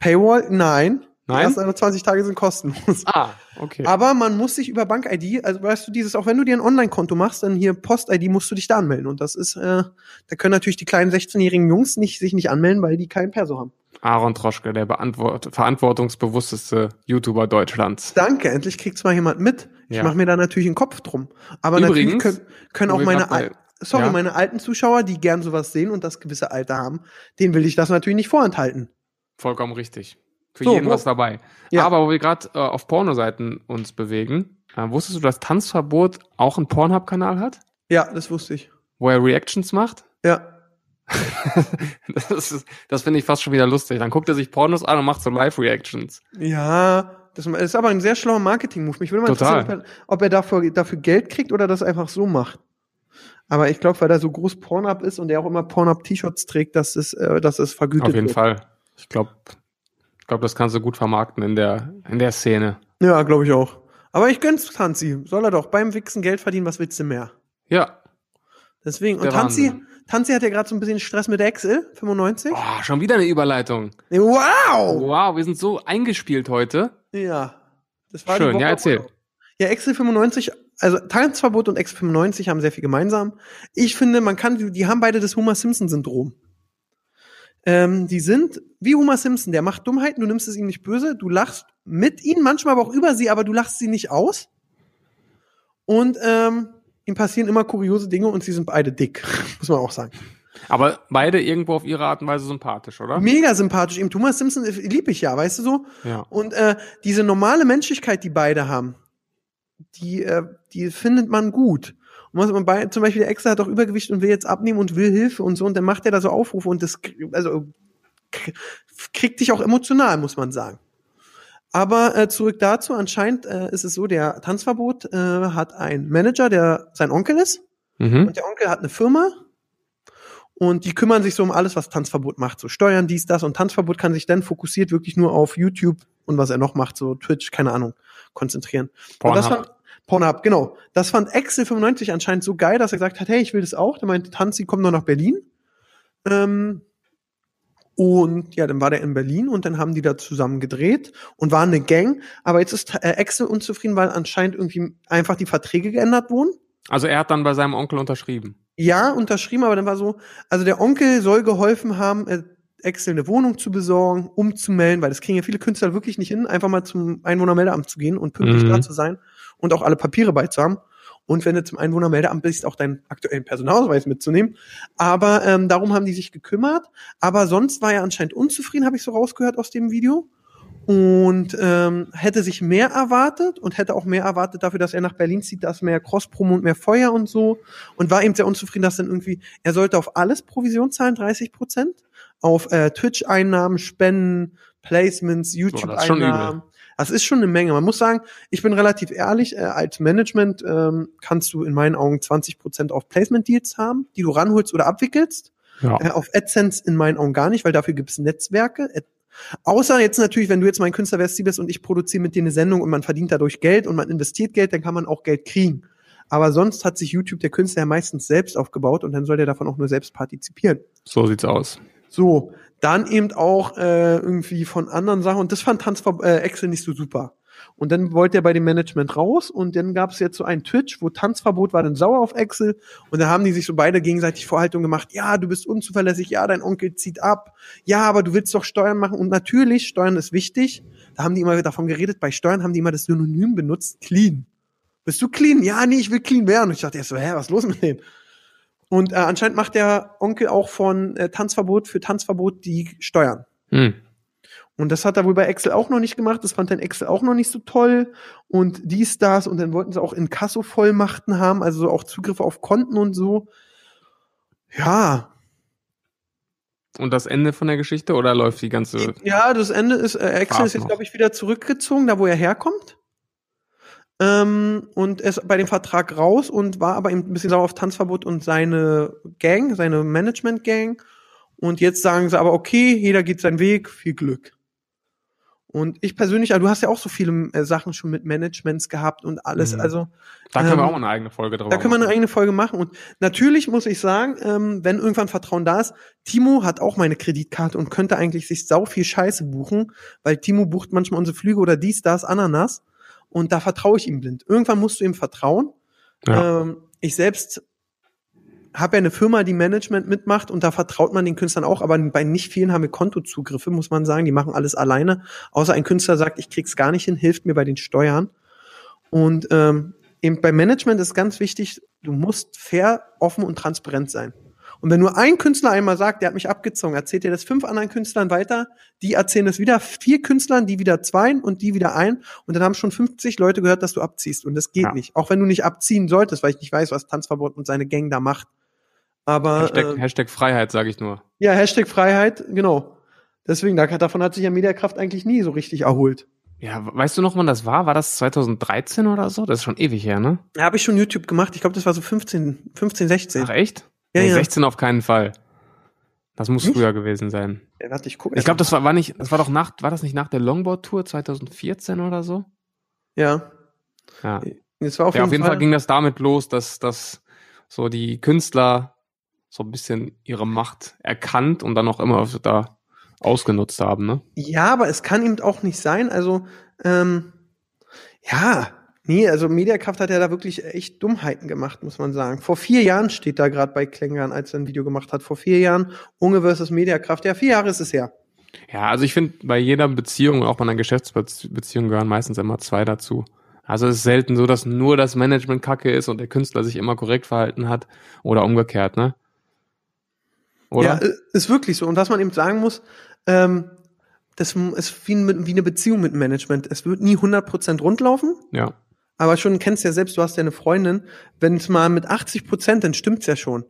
Paywall? Nein. Nein? Die ersten 21 Tage sind kostenlos. Ah, okay. Aber man muss sich über Bank-ID, also weißt du, dieses, auch wenn du dir ein Online-Konto machst, dann hier Post-ID musst du dich da anmelden. Und das ist, äh, da können natürlich die kleinen 16-jährigen Jungs nicht, sich nicht anmelden, weil die kein Perso haben. Aaron Troschke, der beantwort verantwortungsbewussteste YouTuber Deutschlands. Danke, endlich kriegt's mal jemand mit. Ich Ja. mache mir da natürlich einen Kopf drum. Aber Übrigens, natürlich können, können auch meine, al sorry, ja? meine alten Zuschauer, die gern sowas sehen und das gewisse Alter haben, denen will ich das natürlich nicht vorenthalten. Vollkommen richtig. Für So, jeden wo- was dabei. Ja. Aber wo wir gerade äh, auf Pornoseiten uns bewegen, äh, wusstest du, dass Tanzverbot auch einen Pornhub-Kanal hat, Ja, das wusste ich. wo er Reactions macht? Ja. Das, ist- das finde ich fast schon wieder lustig. Dann guckt er sich Pornos an und macht so Live-Reactions. Ja, Das ist aber ein sehr schlauer Marketing-Move. Mich würde mal Total. interessieren, ob er, ob er dafür, dafür Geld kriegt oder das einfach so macht. Aber ich glaube, weil er so groß Pornhub ist und er auch immer Pornhub-T-Shirts trägt, dass es, äh, dass es vergütet Auf jeden wird. Fall. Ich glaube, ich glaube, das kannst du gut vermarkten in der, in der Szene. Ja, glaube ich auch. Aber ich gönn's Tanzi. Soll er doch beim Wichsen Geld verdienen, was willst du mehr? Ja. Deswegen. Und Tanzi, Wahnsinn. Tanzi hat ja gerade so ein bisschen Stress mit Excel, 95. Oh, schon wieder eine Überleitung. Wow! Wow, wir sind so eingespielt heute. Ja. Das war Schön, ja, erzähl. Ja, Excel 95, also Tanzverbot und Excel 95 haben sehr viel gemeinsam. Ich finde, man kann, die, die haben beide das Homer Simpson-Syndrom. Ähm, die sind wie Homer Simpson, der macht Dummheiten, du nimmst es ihm nicht böse, du lachst mit ihnen, manchmal aber auch über sie, aber du lachst sie nicht aus. Und ähm, ihm passieren immer kuriose Dinge und sie sind beide dick, muss man auch sagen. Aber beide irgendwo auf ihre Art und Weise sympathisch, oder? Mega sympathisch. Eben Thomas Simpson lieb ich ja, weißt du so? Ja. Und äh, diese normale Menschlichkeit, die beide haben, die, äh, die findet man gut. Und was man bei, zum Beispiel der Ex hat auch Übergewicht und will jetzt abnehmen und will Hilfe und so und dann macht er da so Aufrufe und das, also kriegt dich auch emotional, muss man sagen. Aber äh, zurück dazu, anscheinend äh, ist es so, der Tanzverbot äh, hat einen Manager, der sein Onkel ist Mhm. und der Onkel hat eine Firma und die kümmern sich so um alles, was Tanzverbot macht, so Steuern, dies, das und Tanzverbot kann sich dann fokussiert wirklich nur auf YouTube und was er noch macht, so Twitch, keine Ahnung, konzentrieren. Und das Pornhub. fand, Pornhub, genau. Das fand Excel 95 anscheinend so geil, dass er gesagt hat, hey, ich will das auch. Der meinte, Tanzi, komm doch nach Berlin. Ähm, und ja, dann war der in Berlin und dann haben die da zusammen gedreht und waren eine Gang. Aber jetzt ist äh, Excel unzufrieden, weil anscheinend irgendwie einfach die Verträge geändert wurden. Also er hat dann bei seinem Onkel unterschrieben. Ja, unterschrieben, aber dann war so, also der Onkel soll geholfen haben, äh, Excel eine Wohnung zu besorgen, umzumelden, weil das kriegen ja viele Künstler wirklich nicht hin, einfach mal zum Einwohnermeldeamt zu gehen und pünktlich Mhm. da zu sein und auch alle Papiere beizuhaben. Und wenn du zum Einwohnermeldeamt bist, auch deinen aktuellen Personalausweis mitzunehmen. Aber ähm, darum haben die sich gekümmert. Aber sonst war er anscheinend unzufrieden, habe ich so rausgehört aus dem Video. Und ähm, hätte sich mehr erwartet und hätte auch mehr erwartet dafür, dass er nach Berlin zieht, dass mehr Cross-Promo und mehr Feuer und so. Und war eben sehr unzufrieden, dass dann irgendwie, er sollte auf alles Provision zahlen, 30 Prozent. Auf äh, Twitch-Einnahmen, Spenden, Placements, YouTube-Einnahmen. Das ist schon eine Menge. Man muss sagen, ich bin relativ ehrlich, äh, als Management ähm, kannst du in meinen Augen 20 Prozent auf Placement-Deals haben, die du ranholst oder abwickelst. Ja. Äh, auf AdSense in meinen Augen gar nicht, weil dafür gibt es Netzwerke. Ad Außer jetzt natürlich, wenn du jetzt mein Künstler wärst, Siebes, und ich produziere mit dir eine Sendung und man verdient dadurch Geld und man investiert Geld, dann kann man auch Geld kriegen. Aber sonst hat sich YouTube der Künstler ja meistens selbst aufgebaut und dann soll der davon auch nur selbst partizipieren. So sieht's aus. So, dann eben auch äh, irgendwie von anderen Sachen und das fand Tanz äh, Excel nicht so super. Und dann wollte er bei dem Management raus und dann gab es jetzt so einen Twitch, wo Tanzverbot war dann sauer auf Excel und da haben die sich so beide gegenseitig Vorhaltung gemacht, ja, du bist unzuverlässig, ja, dein Onkel zieht ab, ja, aber du willst doch Steuern machen und natürlich, Steuern ist wichtig. Da haben die immer davon geredet, bei Steuern haben die immer das Synonym benutzt, clean. Bist du clean? Ja, nee, ich will clean werden. Und ich dachte erst so, hä, was ist los mit dem? Und äh, anscheinend macht der Onkel auch von äh, Tanzverbot für Tanzverbot die Steuern. Hm. Und das hat er wohl bei Excel auch noch nicht gemacht. Das fand dann Excel auch noch nicht so toll. Und dies, das. Und dann wollten sie auch Inkasso-Vollmachten haben, also so auch Zugriffe auf Konten und so. Ja. Und das Ende von der Geschichte oder läuft die ganze. Ja, das Ende ist, äh, Excel Fahrt ist jetzt, glaube ich, wieder zurückgezogen, da wo er herkommt. Ähm, und ist bei dem Vertrag raus und war aber eben ein bisschen sauer auf Tanzverbot und seine Gang, seine Management-Gang. Und jetzt sagen sie aber, okay, jeder geht seinen Weg, viel Glück. Und ich persönlich, also du hast ja auch so viele äh, Sachen schon mit Managements gehabt und alles. Mhm. Also Da können wir ähm, auch mal eine eigene Folge drüber da können wir eine eigene Folge machen. Und natürlich muss ich sagen, ähm, wenn irgendwann Vertrauen da ist, Timo hat auch meine Kreditkarte und könnte eigentlich sich sau viel Scheiße buchen, weil Timo bucht manchmal unsere Flüge oder dies, das, Ananas. Und da vertraue ich ihm blind. Irgendwann musst du ihm vertrauen. Ja. Ähm, ich selbst habe ja eine Firma, die Management mitmacht und da vertraut man den Künstlern auch, aber bei nicht vielen haben wir Kontozugriffe, muss man sagen. Die machen alles alleine. Außer ein Künstler sagt, ich krieg's gar nicht hin, hilft mir bei den Steuern. Und ähm, eben beim Management ist ganz wichtig, du musst fair, offen und transparent sein. Und wenn nur ein Künstler einmal sagt, der hat mich abgezogen, erzählt er das fünf anderen Künstlern weiter, die erzählen das wieder vier Künstlern, die wieder zwei und die wieder ein. Und dann haben schon 50 Leute gehört, dass du abziehst. Und das geht Ja. nicht. Auch wenn du nicht abziehen solltest, weil ich nicht weiß, was Tanzverbot und seine Gang da macht. Aber Hashtag, äh, Hashtag Freiheit, sage ich nur. ja, Hashtag Freiheit, genau. Deswegen, da- davon hat sich ja Mediakraft eigentlich nie so richtig erholt. Ja, weißt du noch, wann das war? War das 2013 oder so? Das ist schon ewig her, ne? Ja, habe ich schon YouTube gemacht. Ich glaube, das war so 15, 15, 16. Ach, echt? Ja, nee, ja. 16 auf keinen Fall. Das muss Nicht? früher gewesen sein. Ja, warte, ich gucke. Ich glaube, das war, war nicht, das war doch nach, war das nicht nach der Longboard-Tour 2014 oder so? Ja. Ja. Das war auf, ja, jeden, auf jeden Fall. Fall ging das damit los, dass, dass so die Künstler so ein bisschen ihre Macht erkannt und dann auch immer da ausgenutzt haben, ne? Ja, aber es kann eben auch nicht sein. Also, ähm, ja, nee, also Mediakraft hat ja da wirklich echt Dummheiten gemacht, muss man sagen. Vor vier Jahren steht da gerade bei Klängern, als er ein Video gemacht hat. Vor vier Jahren, Unge versus Mediakraft. Ja, vier Jahre ist es her. Ja, also ich finde, bei jeder Beziehung, auch bei einer Geschäftsbeziehung, gehören meistens immer zwei dazu. Also es ist selten so, dass nur das Management kacke ist und der Künstler sich immer korrekt verhalten hat oder umgekehrt, ne? Oder? Ja, ist wirklich so. Und was man eben sagen muss, ähm, das ist wie, ein- wie eine Beziehung mit Management. Es wird nie 100% rundlaufen. ja. Aber schon kennst ja selbst, du hast ja eine Freundin, wenn es mal mit 80 Prozent, dann stimmt's ja schon.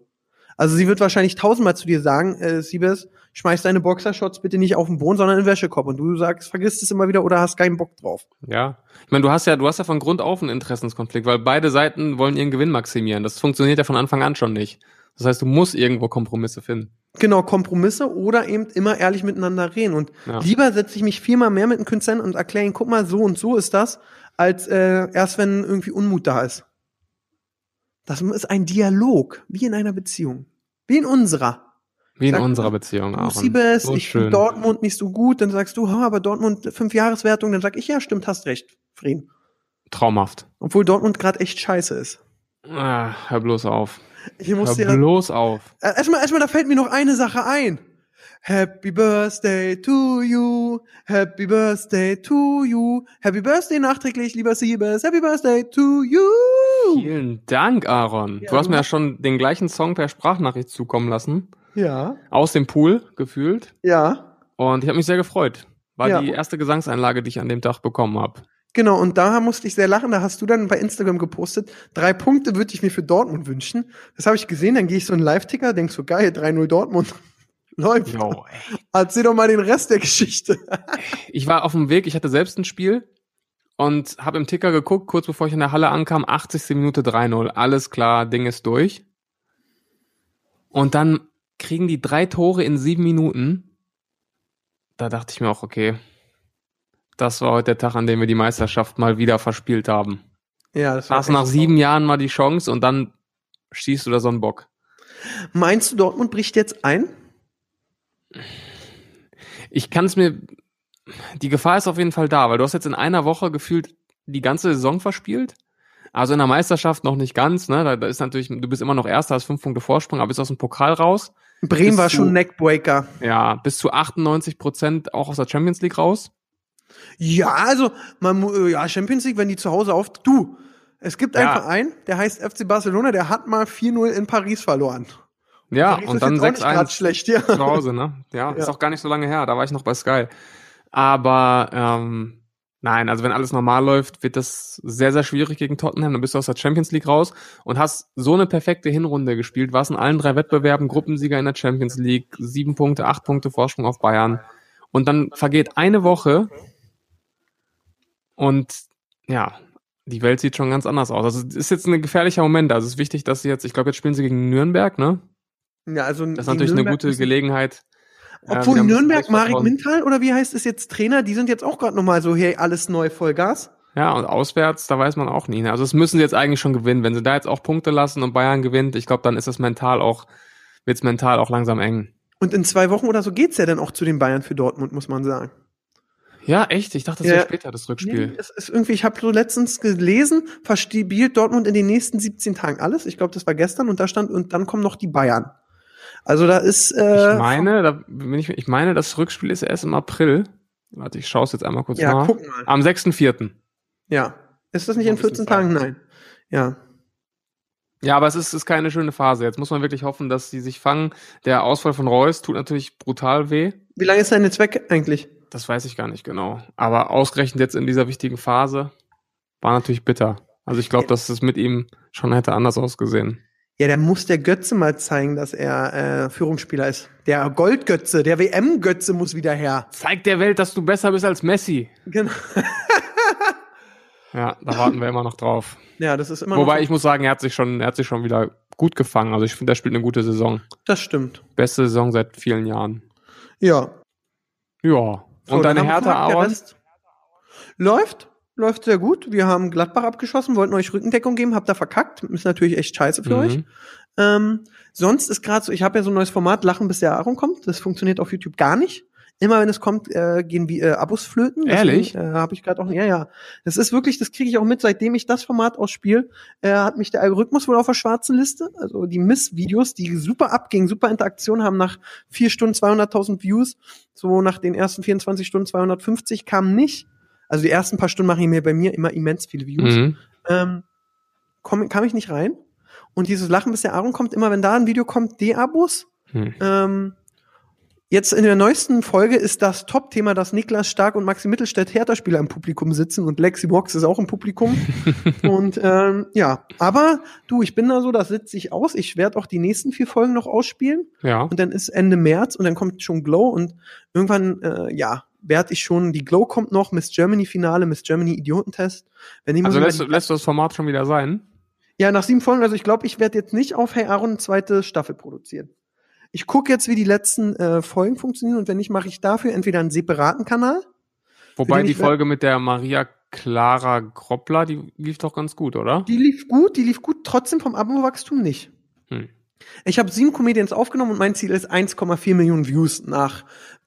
Also sie wird wahrscheinlich tausendmal zu dir sagen, äh, Siebes, schmeiß deine Boxershots bitte nicht auf den Boden, sondern in den Wäschekorb. Und du sagst, vergisst es immer wieder oder hast keinen Bock drauf. Ja. Ich meine, du hast ja, du hast ja von Grund auf einen Interessenskonflikt, weil beide Seiten wollen ihren Gewinn maximieren. Das funktioniert ja von Anfang an schon nicht. Das heißt, du musst irgendwo Kompromisse finden. Genau, Kompromisse oder eben immer ehrlich miteinander reden. Und Ja. lieber setze ich mich viermal mehr mit den Künstlern und erkläre ihnen, guck mal, so und so ist das, als äh, erst wenn irgendwie Unmut da ist. Das ist ein Dialog, wie in einer Beziehung. Wie in unserer. Wie in Sag- unserer Beziehung Du auch. Siebes, So ich finde Dortmund nicht so gut, dann sagst du, ha, aber Dortmund fünf Jahreswertung, dann sag ich, ja, stimmt, hast recht, Frieden. Traumhaft. Obwohl Dortmund gerade echt scheiße ist. Ah, hör bloß auf. Ich muss Hör dir bloß auf. äh, erstmal, erstmal, da fällt mir noch eine Sache ein. Happy Birthday to you, Happy Birthday to you, Happy Birthday nachträglich, lieber Siebes, Happy Birthday to you. Vielen Dank, Aaron. Ja, du hast du mir ja schon den gleichen Song per Sprachnachricht zukommen lassen. Ja, Aus dem Pool gefühlt. ja, Und ich habe mich sehr gefreut. War Ja. die erste Gesangseinlage, die ich an dem Tag bekommen habe. genau. Und da musste ich sehr lachen. Da hast du dann bei Instagram gepostet, drei Punkte würde ich mir für Dortmund wünschen. Das habe ich gesehen. Dann gehe ich so einen Live-Ticker, denk so geil, 3-0 Dortmund. Läuft. Jo, ey. Erzähl doch mal den Rest der Geschichte. Ich war auf dem Weg, ich hatte selbst ein Spiel und habe im Ticker geguckt, kurz bevor ich in der Halle ankam, 80. Minute 3-0. Alles klar, Ding ist durch. Und dann kriegen die drei Tore in sieben Minuten. Da dachte ich mir auch, okay, das war heute der Tag, an dem wir die Meisterschaft mal wieder verspielt haben. Ja, das war Hast nach sieben Jahren mal die Chance und dann schießt du da so einen Bock. Meinst du, Dortmund bricht jetzt ein? Ich kann es mir. Die Gefahr ist auf jeden Fall da, weil du hast jetzt in einer Woche gefühlt die ganze Saison verspielt. Also in der Meisterschaft noch nicht ganz, ne? Da, da ist natürlich, du bist immer noch Erster, hast fünf Punkte Vorsprung, aber bist aus dem Pokal raus. Bremen war du- schon Neckbreaker. Ja, bis zu 98 Prozent auch aus der Champions League raus. Ja, also, man, ja, Champions League, wenn die zu Hause auf, du, es gibt einen Ja. Verein, der heißt FC Barcelona, der hat mal 4-0 in Paris verloren. Ja, und ist dann jetzt auch nicht grad 6-1 schlecht, ja. zu Hause, ne? Ja, ist Ja. auch gar nicht so lange her, da war ich noch bei Sky. Aber ähm, nein, also wenn alles normal läuft, wird das sehr, sehr schwierig gegen Tottenham. Dann bist du aus der Champions League raus und hast so eine perfekte Hinrunde gespielt, warst in allen drei Wettbewerben Gruppensieger in der Champions League, sieben Punkte, acht Punkte Vorsprung auf Bayern. Und dann vergeht eine Woche und ja, die Welt sieht schon ganz anders aus. Also es ist jetzt ein gefährlicher Moment. Also es ist wichtig, dass sie jetzt, ich glaube, jetzt spielen sie gegen Nürnberg, ne? Ja, also Das ist natürlich eine Nürnberg gute müssen- Gelegenheit. Obwohl bisschen Nürnberg, Marek. Mintal oder wie heißt es jetzt Trainer, die sind jetzt auch gerade nochmal so, hey, alles neu, Vollgas. Ja, und auswärts, da weiß man auch nie. ne? Also das müssen sie jetzt eigentlich schon gewinnen. Wenn sie da jetzt auch Punkte lassen und Bayern gewinnt, ich glaube, dann ist es mental auch, wird's mental auch langsam eng. Und in zwei Wochen oder so geht's ja dann auch zu den Bayern für Dortmund, muss man sagen. Ja, echt? Ich dachte, das Ja. wäre später, das Rückspiel. Nee, es ist irgendwie, ich habe so letztens gelesen, verspielt Dortmund in den nächsten 17 Tagen alles. Ich glaube, das war gestern und da stand, und dann kommen noch die Bayern. Also da ist, äh, ich meine, da bin ich, ich meine, das Rückspiel ist erst im April. Warte, ich schaue es jetzt einmal kurz ja, nach. guck mal. Am 6.4. Ja. Ist das nicht in ein bisschen 14 Tagen? Nein. Ja. Ja, aber es ist, ist keine schöne Phase. Jetzt muss man wirklich hoffen, dass sie sich fangen. Der Ausfall von Reus tut natürlich brutal weh. Wie lange ist dein jetzt weg eigentlich? Das weiß ich gar nicht genau. Aber ausgerechnet jetzt in dieser wichtigen Phase war natürlich bitter. Also ich glaube, dass es mit ihm schon hätte anders ausgesehen. Ja, der muss der Götze mal zeigen, dass er äh, Führungsspieler ist. Der Goldgötze, der WM-Götze muss wieder her. Zeig der Welt, dass du besser bist als Messi. Genau. Ja, da warten wir immer noch drauf. Ja, das ist immer Wobei ich muss sagen, er hat sich schon, er hat sich schon wieder gut gefangen. Also ich finde, er spielt eine gute Saison. das stimmt. Beste Saison seit vielen Jahren. Ja. Ja. So, Und dann deine Hertha Aaron? Rest Läuft. Läuft sehr gut. Wir haben Gladbach abgeschossen, wollten euch Rückendeckung geben, habt da verkackt. Ist natürlich echt scheiße für Mhm. euch. Ähm, sonst ist gerade so, ich habe ja so ein neues Format, Lachen bis der Aaron kommt. Das funktioniert auf YouTube gar nicht. Immer wenn es kommt, äh, gehen wie äh, Abos flöten. Ehrlich? Äh, habe ich gerade auch. Ja, ja. Das ist wirklich, das kriege ich auch mit, seitdem ich das Format ausspiele, äh, hat mich der Algorithmus wohl auf der schwarzen Liste. Also die Miss-Videos, die super abgingen, super Interaktion haben nach vier Stunden 200.000 Views. So nach den ersten 24 Stunden 250 kamen nicht. Also die ersten paar Stunden mache ich mir bei mir immer immens viele Views Mhm. ähm, komm, kam ich nicht rein. Und dieses Lachen, bis der Aaron kommt, immer wenn da ein Video kommt, D-Abos. Hm. Ähm, jetzt in der neuesten Folge ist das Top-Thema, dass Niklas Stark und Maxi Mittelstädt Hertha-Spieler im Publikum sitzen und Lexi Box ist auch im Publikum. und ähm, ja, aber du, ich bin da so, das sitze ich aus. Ich werde auch die nächsten vier Folgen noch ausspielen. Ja. Und dann ist Ende März und dann kommt schon Glow und irgendwann, äh, ja, werde ich schon, die Glow kommt noch, Miss Germany Finale, Miss Germany Idiotentest. Wenn Also lässt, lässt du das Format schon wieder sein? ja, nach sieben Folgen, also ich glaube, ich werde jetzt nicht auf Hey Aaron eine zweite Staffel produzieren. Ich gucke jetzt, wie die letzten äh, Folgen funktionieren und wenn nicht, mache ich dafür entweder einen separaten Kanal. Wobei die Folge mit der Maria Clara Groppler, die lief doch ganz gut, oder? Die lief gut, die lief gut, trotzdem vom Abo-Wachstum nicht. Hm. Ich habe sieben Comedians aufgenommen und mein Ziel ist 1,4 Millionen Views nach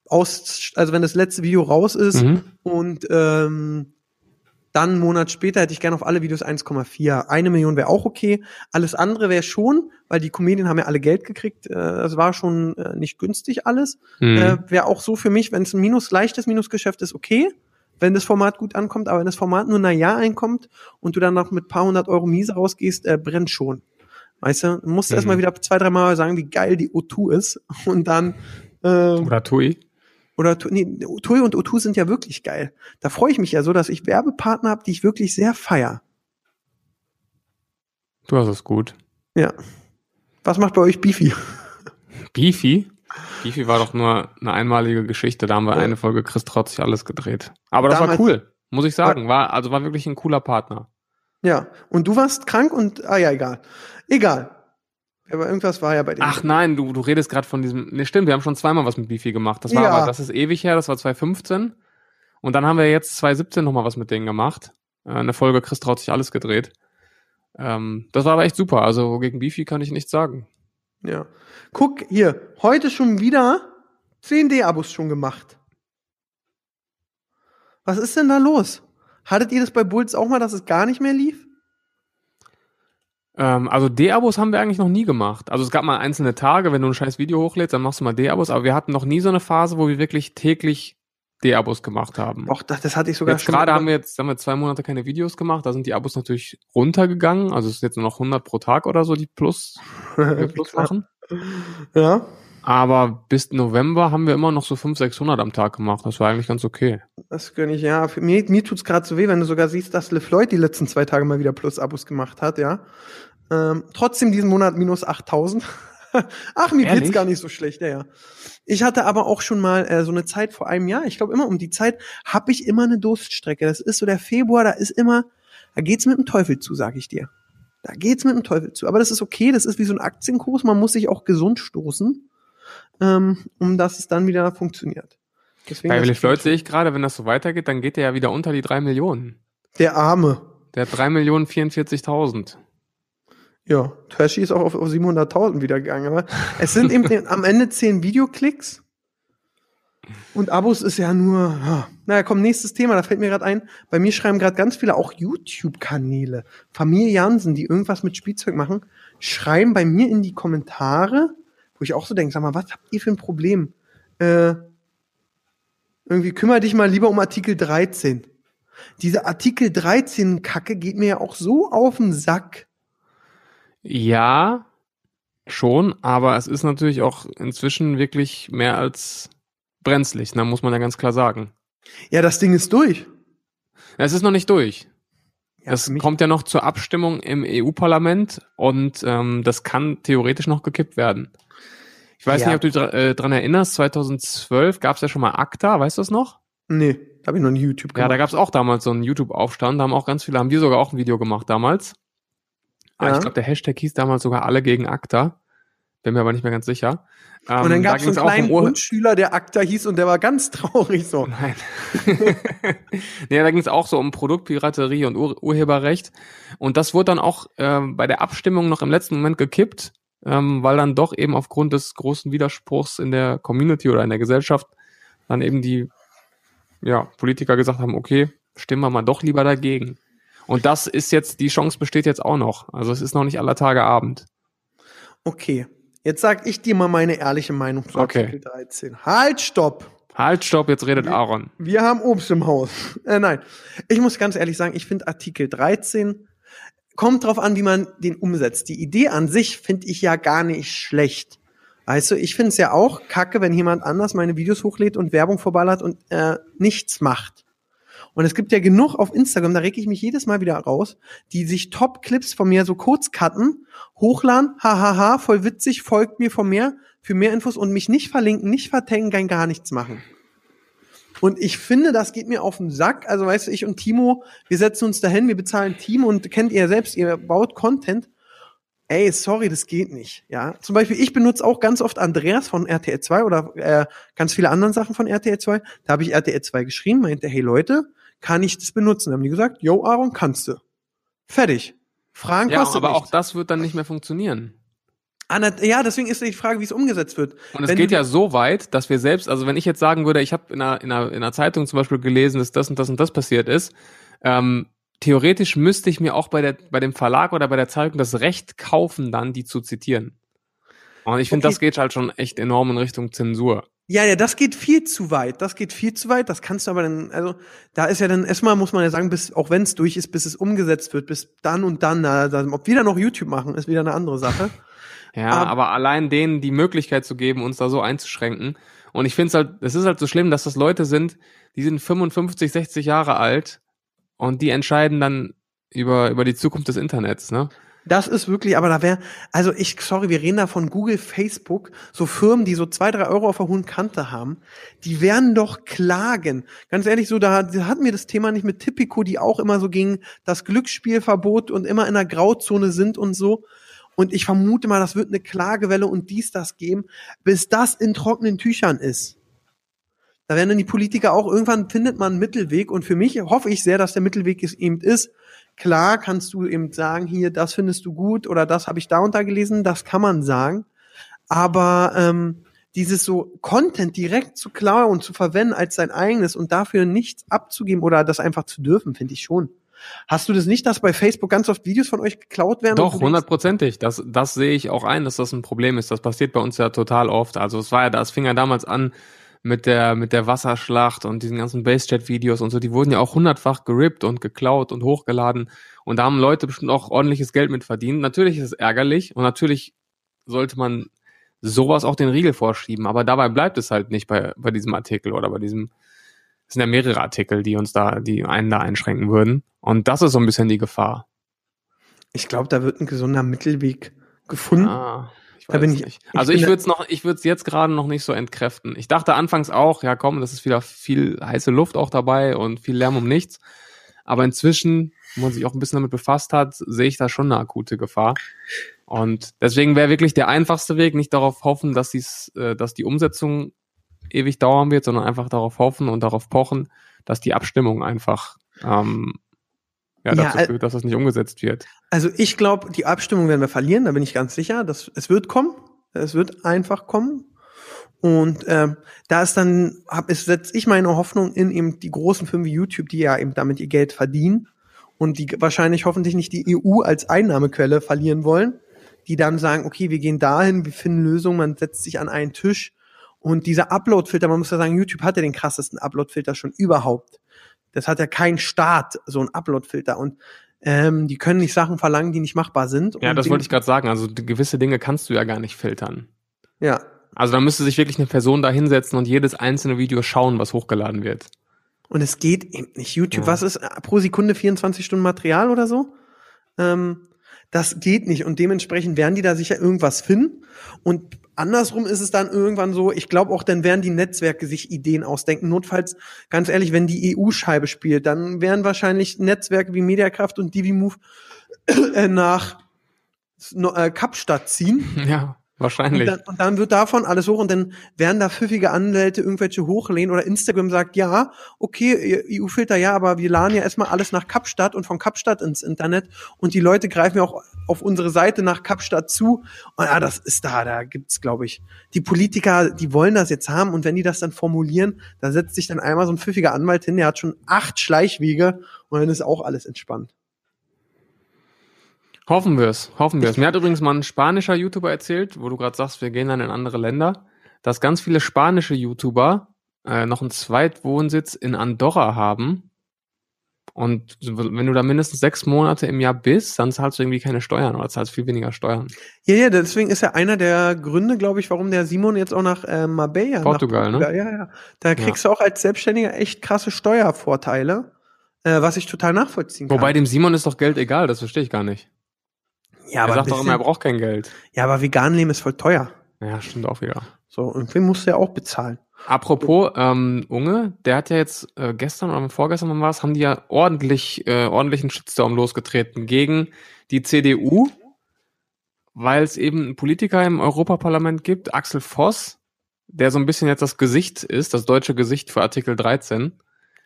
aus, also wenn das letzte Video raus ist Mhm. und ähm, dann einen Monat später hätte ich gerne auf alle Videos 1,4. Eine Million wäre auch okay. Alles andere wäre schon, weil die Comedien haben ja alle Geld gekriegt. Äh, das war schon äh, nicht günstig alles. Mhm. Äh, wäre auch so für mich, wenn es ein Minus, leichtes Minusgeschäft ist, okay. Wenn das Format gut ankommt, aber wenn das Format nur na ja einkommt und du dann noch mit paar hundert Euro miese rausgehst, äh, brennt schon. Weißt du, du musst Mhm. erstmal wieder zwei, drei Mal sagen, wie geil die O2 ist und dann äh, Oder Tui. Oder nee, Tui und O2 sind ja wirklich geil. Da freue ich mich ja so, dass ich Werbepartner habe, die ich wirklich sehr feier. Du hast es gut. Ja. Was macht bei euch Beefy? Beefy? Beefy war doch nur eine einmalige Geschichte. Da haben wir Ja. eine Folge Chris Trotzig alles gedreht. Aber das Damals- war cool, muss ich sagen. War, also war wirklich ein cooler Partner. Ja. Und du warst krank und ah ja, egal. Egal. Aber irgendwas war ja bei dir. Ach nein, du, du redest gerade von diesem. Ne, stimmt, wir haben schon zweimal was mit Beefy gemacht. Das war Ja. aber, das ist ewig her, das war 2015. Und dann haben wir jetzt 2017 nochmal was mit denen gemacht. Äh, Eine Folge Chris traut sich alles gedreht. Ähm, das war aber echt super. Also gegen Beefy kann ich nichts sagen. Ja. Guck hier, heute schon wieder 10 D-Abos schon gemacht. Was ist denn da los? Hattet ihr das bei Bulls auch mal, dass es gar nicht mehr lief? Ähm, also D-Abos haben wir eigentlich noch nie gemacht. Also es gab mal einzelne Tage, wenn du ein scheiß Video hochlädst, dann machst du mal D-Abos, aber wir hatten noch nie so eine Phase, wo wir wirklich täglich D-Abos gemacht haben. Doch, das, das hatte ich sogar Jetzt gerade haben wir jetzt haben wir zwei Monate keine Videos gemacht, da sind die Abos natürlich runtergegangen. Also es ist jetzt nur noch 100 pro Tag oder so, die plus, die plus machen. Ja, Aber bis November haben wir immer noch so 500, 600 am Tag gemacht. Das war eigentlich ganz okay. das gönn ich, ja. Für mir, mir tut's gerade so weh, wenn du sogar siehst, dass LeFloid die letzten zwei Tage mal wieder Plus-Abos gemacht hat, ja. Ähm, trotzdem diesen Monat minus 8000. Ach, mir Ehrlich? geht's gar nicht so schlecht, ja, ja. Ich hatte aber auch schon mal äh, so eine Zeit vor einem Jahr, ich glaube immer um die Zeit, habe ich immer eine Durststrecke. Das ist so der Februar, da ist immer, da geht's mit dem Teufel zu, sag ich dir. Da geht's mit dem Teufel zu. Aber das ist okay, das ist wie so ein Aktienkurs, man muss sich auch gesund stoßen, ähm, um dass es dann wieder funktioniert. Deswegen Bei Willi Floyd sehe ich gerade, wenn das so weitergeht, dann geht der ja wieder unter die 3 Millionen. Der Arme. Der hat 3 Millionen 44.000. Ja, Trashy ist auch auf, auf 700.000 wieder gegangen. Aber es sind eben am Ende 10 Videoklicks. Und Abos ist ja nur. Ja. Naja, komm, nächstes Thema, da fällt mir gerade ein. Bei mir schreiben gerade ganz viele auch YouTube-Kanäle. Familie Jansen, die irgendwas mit Spielzeug machen, schreiben bei mir in die Kommentare, wo ich auch so denke, sag mal, was habt ihr für ein Problem? Äh, irgendwie kümmere dich mal lieber um Artikel 13. Diese Artikel 13 Kacke geht mir ja auch so auf den Sack. Ja, schon, aber es ist natürlich auch inzwischen wirklich mehr als brenzlig, ne, muss man ja ganz klar sagen. Ja, das Ding ist durch. Es ist noch nicht durch. Ja, das kommt ja noch zur Abstimmung im EU-Parlament und ähm, das kann theoretisch noch gekippt werden. Ich weiß Ja. nicht, ob du dra äh, dran erinnerst, 2012 gab es ja schon mal ACTA, weißt du das noch? Nee, habe ich noch nie YouTube Ja, gemacht. da gab es auch damals so einen YouTube-Aufstand, da haben auch ganz viele, haben wir sogar auch ein Video gemacht damals. Ah, Ja. Ich glaube, der Hashtag hieß damals sogar alle gegen ACTA. Bin mir aber nicht mehr ganz sicher. Ähm, und dann da gab es so einen kleinen um Grundschüler, der Akta hieß und der war ganz traurig so. Nein. nee, da ging es auch so um Produktpiraterie und Ur Urheberrecht. Und das wurde dann auch ähm, bei der Abstimmung noch im letzten Moment gekippt, ähm, weil dann doch eben aufgrund des großen Widerspruchs in der Community oder in der Gesellschaft dann eben die ja, Politiker gesagt haben, okay, stimmen wir mal doch lieber dagegen. Und das ist jetzt, die Chance besteht jetzt auch noch. Also es ist noch nicht aller Tage Abend. Okay, jetzt sag ich dir mal meine ehrliche Meinung zu Okay. Artikel 13. Halt, stopp! Halt, stopp, jetzt redet Aaron. Wir haben Obst im Haus. Äh, nein, ich muss ganz ehrlich sagen, ich finde Artikel 13 kommt drauf an, wie man den umsetzt. Die Idee an sich finde ich ja gar nicht schlecht. Weißt du, ich finde es ja auch kacke, wenn jemand anders meine Videos hochlädt und Werbung vorballert und äh, nichts macht. Und es gibt ja genug auf Instagram, da reg ich mich jedes Mal wieder raus, die sich Top-Clips von mir so kurz cutten, hochladen, hahaha, voll witzig, folgt mir von mir für mehr Infos und mich nicht verlinken, nicht vertaggen, kein gar nichts machen. Und ich finde, das geht mir auf den Sack. Also weißt du, ich und Timo, wir setzen uns dahin, wir bezahlen Team und kennt ihr selbst, ihr baut Content. Ey, sorry, das geht nicht. Ja, zum Beispiel, ich benutze auch ganz oft Andreas von RTL 2 oder äh, ganz viele anderen Sachen von RTL 2. Da habe ich RTL 2 geschrieben, meinte, hey Leute, kann ich das benutzen? Da haben die gesagt, yo Aaron, kannst du. Fertig. Fragen Ja, kostet aber auch nichts. das wird dann nicht mehr funktionieren. Ah, ja, deswegen ist die Frage, wie es umgesetzt wird. Und es Wenn geht ja so weit, dass wir selbst, also wenn ich jetzt sagen würde, ich habe in einer, in, einer, in einer Zeitung zum Beispiel gelesen, dass das und das und das passiert ist, ähm, theoretisch müsste ich mir auch bei, der, bei dem Verlag oder bei der Zeitung das Recht kaufen, dann die zu zitieren. Und ich finde, Okay. das geht halt schon echt enorm in Richtung Zensur. Ja, ja, das geht viel zu weit. Das geht viel zu weit. Das kannst du aber dann, also da ist ja dann erstmal muss man ja sagen, bis auch wenn es durch ist, bis es umgesetzt wird, bis dann und dann, na, dann, ob wir dann noch YouTube machen, ist wieder eine andere Sache. Ja, Aber- aber allein denen die Möglichkeit zu geben, uns da so einzuschränken. Und ich finde es halt, es ist halt so schlimm, dass das Leute sind, die sind 55, 60 Jahre alt und die entscheiden dann über, über die Zukunft des Internets, ne? Das ist wirklich, aber da wäre, also ich, sorry, wir reden da von Google, Facebook, so Firmen, die so zwei, drei Euro auf der hohen Kante haben, die werden doch klagen. Ganz ehrlich, so, da, da hatten wir das Thema nicht mit Tipico, die auch immer so gegen das Glücksspielverbot und immer in der Grauzone sind und so. Und ich vermute mal, das wird eine Klagewelle und dies, das geben, bis das in trockenen Tüchern ist. Da werden dann die Politiker auch, irgendwann findet man einen Mittelweg und für mich hoffe ich sehr, dass der Mittelweg es eben ist. Klar kannst du eben sagen, hier, das findest du gut oder das habe ich da untergelesen, das kann man sagen. Aber ähm, dieses so Content direkt zu klauen und zu verwenden als sein eigenes und dafür nichts abzugeben oder das einfach zu dürfen, finde ich schon. Hast du das nicht, dass bei Facebook ganz oft Videos von euch geklaut werden? Doch, und hundertprozentig. Das, das sehe ich auch ein, dass das ein Problem ist. Das passiert bei uns ja total oft. Also es war ja, das fing ja damals an mit der, mit der Wasserschlacht und diesen ganzen Base-Chat-Videos und so. Die wurden ja auch hundertfach gerippt und geklaut und hochgeladen. Und da haben Leute bestimmt auch ordentliches Geld mit verdient. Natürlich ist es ärgerlich und natürlich sollte man sowas auch den Riegel vorschieben. Aber dabei bleibt es halt nicht bei, bei diesem Artikel oder bei diesem, es sind ja mehrere Artikel, die uns da, die einen da einschränken würden. Und das ist so ein bisschen die Gefahr. Ich glaube, da wird ein gesunder Mittelweg gefunden. Ah, ich Da bin ich- nicht. ich Also ich da- würde es noch, ich würde es jetzt gerade noch nicht so entkräften. Ich dachte anfangs auch, ja komm, das ist wieder viel heiße Luft auch dabei und viel Lärm um nichts. Aber inzwischen, wo man sich auch ein bisschen damit befasst hat, sehe ich da schon eine akute Gefahr. Und deswegen wäre wirklich der einfachste Weg, nicht darauf hoffen, dass dies, äh, dass die Umsetzung ewig dauern wird, sondern einfach darauf hoffen und darauf pochen, dass die Abstimmung einfach ähm, ja, Ja, dazu al- führt, dass das nicht umgesetzt wird. Also ich glaube, die Abstimmung werden wir verlieren, da bin ich ganz sicher. Das, es wird kommen. Es wird einfach kommen. Und ähm, da ist dann, hab, ist, setze ich meine Hoffnung in eben die großen Firmen wie YouTube, die ja eben damit ihr Geld verdienen und die wahrscheinlich hoffentlich nicht die EU als Einnahmequelle verlieren wollen, die dann sagen, okay, wir gehen dahin, wir finden Lösungen, man setzt sich an einen Tisch und dieser Upload-Filter, man muss ja sagen, YouTube hat ja den krassesten Upload-Filter schon überhaupt. Das hat ja kein Staat, so ein Upload-Filter und ähm, die können nicht Sachen verlangen, die nicht machbar sind. Ja, das wollte ich gerade sagen. Also gewisse Dinge kannst du ja gar nicht filtern. Ja, Also da müsste sich wirklich eine Person da hinsetzen und jedes einzelne Video schauen, was hochgeladen wird. Und es geht eben nicht. YouTube, Ja. was ist äh, pro Sekunde 24 Stunden Material oder so? Ähm, das geht nicht. Und dementsprechend werden die da sicher irgendwas finden. Und andersrum ist es dann irgendwann so, ich glaube auch, dann werden die Netzwerke sich Ideen ausdenken. Notfalls, ganz ehrlich, wenn die EU-Scheibe spielt, dann werden wahrscheinlich Netzwerke wie Mediakraft und DiviMove äh, nach äh, Kapstadt ziehen. Ja, Und wahrscheinlich. dann, und dann wird davon alles hoch und dann werden da pfiffige Anwälte irgendwelche hochlehnen oder Instagram sagt, ja, okay, EU-Filter, ja, aber wir laden ja erstmal alles nach Kapstadt und von Kapstadt ins Internet und die Leute greifen ja auch auf unsere Seite nach Kapstadt zu. Und ja, das ist da, da gibt's, glaube ich, die Politiker, die wollen das jetzt haben und wenn die das dann formulieren, da setzt sich dann einmal so ein pfiffiger Anwalt hin, der hat schon acht Schleichwege und dann ist auch alles entspannt. Hoffen wir es, hoffen wir es. Mir hat übrigens mal ein spanischer YouTuber erzählt, wo du gerade sagst, wir gehen dann in andere Länder, dass ganz viele spanische YouTuber äh, noch einen Zweitwohnsitz in Andorra haben. Und wenn du da mindestens sechs Monate im Jahr bist, dann zahlst du irgendwie keine Steuern oder zahlst viel weniger Steuern. Ja, ja, deswegen ist ja einer der Gründe, glaube ich, warum der Simon jetzt auch nach äh, Marbella, Portugal, nach ne? Portugal, ja, ja. Da kriegst du auch als Selbstständiger echt krasse Steuervorteile, äh, was ich total nachvollziehen kann. Wobei dem Simon ist doch Geld egal, das verstehe ich gar nicht. Ja, er aber, sagt ein doch immer, er braucht kein Geld. ja, aber vegan leben ist voll teuer. Ja, stimmt auch wieder. So, irgendwie musst du ja auch bezahlen. Apropos ähm, Unge, der hat ja jetzt äh, gestern oder vorgestern war es, haben die ja ordentlich äh, ordentlichen Shitstorm losgetreten gegen die CDU, weil es eben einen Politiker im Europaparlament gibt, Axel Voss, der so ein bisschen jetzt das Gesicht ist, das deutsche Gesicht für Artikel 13.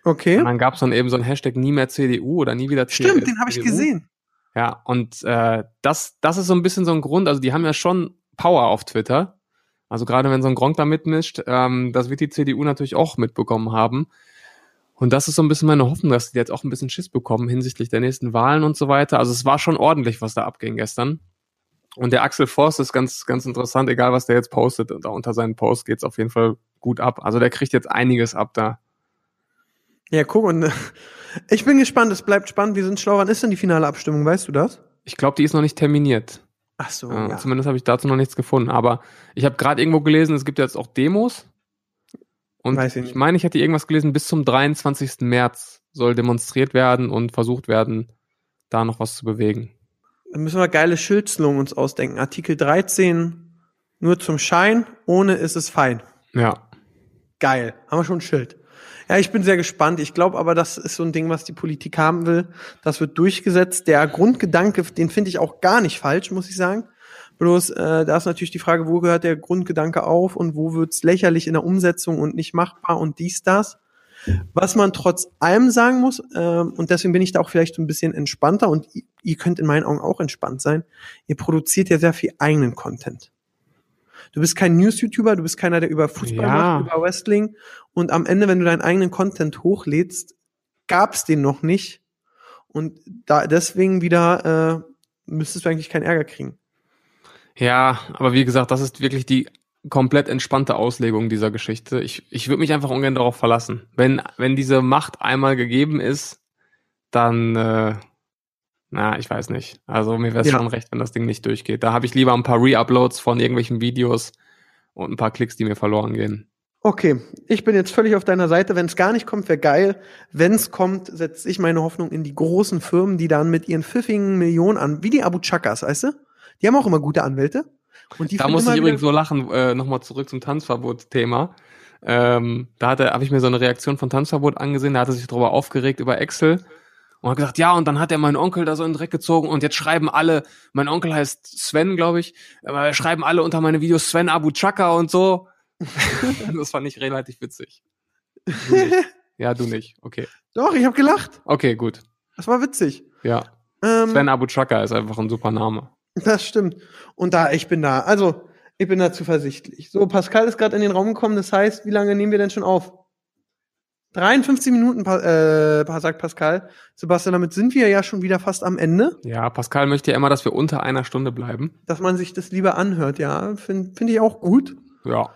Okay. Und dann gab es dann eben so ein Hashtag nie mehr CDU oder nie wieder Stimmt, den habe ich CDU. gesehen. Ja, und äh, das, das ist so ein bisschen so ein Grund, also die haben ja schon Power auf Twitter. Also gerade wenn so ein Gronk da mitmischt, ähm, das wird die CDU natürlich auch mitbekommen haben. Und das ist so ein bisschen meine Hoffnung, dass die jetzt auch ein bisschen Schiss bekommen hinsichtlich der nächsten Wahlen und so weiter. Also es war schon ordentlich, was da abging gestern. Und der Axel Forst ist ganz, ganz interessant, egal was der jetzt postet, da unter seinen Post geht's auf jeden Fall gut ab. Also der kriegt jetzt einiges ab da. Ja, guck, und ich bin gespannt, es bleibt spannend. Wir sind schlau. Wann ist denn die finale Abstimmung? Weißt du das? Ich glaube, die ist noch nicht terminiert. Ach so, Äh, ja. Zumindest habe ich dazu noch nichts gefunden. Aber ich habe gerade irgendwo gelesen, es gibt jetzt auch Demos. Und Weiß ich ich meine, ich hätte irgendwas gelesen, bis zum 23. März soll demonstriert werden und versucht werden, da noch was zu bewegen. Dann müssen wir geile Schildslungen uns ausdenken. Artikel 13, nur zum Schein, ohne ist es fein. Ja. Geil. Haben wir schon ein Schild. Ja, ich bin sehr gespannt. Ich glaube aber, das ist so ein Ding, was die Politik haben will. Das wird durchgesetzt. Der Grundgedanke, den finde ich auch gar nicht falsch, muss ich sagen. Bloß, äh, da ist natürlich die Frage, wo gehört der Grundgedanke auf und wo wird's lächerlich in der Umsetzung und nicht machbar und dies, das. Was man trotz allem sagen muss, ähm, und deswegen bin ich da auch vielleicht ein bisschen entspannter und ihr könnt in meinen Augen auch entspannt sein, ihr produziert ja sehr viel eigenen Content. Du bist kein News-YouTuber, du bist keiner, der über Fußball Ja. macht, über Wrestling. Und am Ende, wenn du deinen eigenen Content hochlädst, gab's den noch nicht. Und da deswegen wieder äh, müsstest du eigentlich keinen Ärger kriegen. Ja, aber wie gesagt, das ist wirklich die komplett entspannte Auslegung dieser Geschichte. Ich, ich würde mich einfach ungern darauf verlassen. Wenn, wenn diese Macht einmal gegeben ist, dann, äh, na, ich weiß nicht. Also mir wäre es Ja. schon recht, wenn das Ding nicht durchgeht. Da habe ich lieber ein paar Re-Uploads von irgendwelchen Videos und ein paar Klicks, die mir verloren gehen. Okay, ich bin jetzt völlig auf deiner Seite. Wenn es gar nicht kommt, wäre geil. Wenn es kommt, setze ich meine Hoffnung in die großen Firmen, die dann mit ihren pfiffigen Millionen an, wie die Abu Chakas, weißt du? Die haben auch immer gute Anwälte. Und die Da muss ich übrigens so lachen, äh, nochmal zurück zum Tanzverbot-Thema. Ähm, da hatte, habe ich mir so eine Reaktion von Tanzverbot angesehen, da hat er sich darüber aufgeregt über Excel und hat gesagt, ja, und dann hat er meinen Onkel da so in den Dreck gezogen und jetzt schreiben alle, mein Onkel heißt Sven, glaube ich, aber schreiben alle unter meine Videos Sven Abu Chaka und so. das fand ich relativ witzig. Du. Ja, du nicht. Okay. Doch, ich habe gelacht. Okay, gut. Das war witzig. Ja. Ähm, Sven Abu Chaka ist einfach ein super Name. Das stimmt. Und da, ich bin da. Also, ich bin da zuversichtlich. So, Pascal ist gerade in den Raum gekommen. Das heißt, wie lange nehmen wir denn schon auf? 53 Minuten, äh, sagt Pascal. Sebastian, damit sind wir ja schon wieder fast am Ende. Ja, Pascal möchte ja immer, dass wir unter einer Stunde bleiben. Dass man sich das lieber anhört, ja. Finde find ich auch gut. Ja.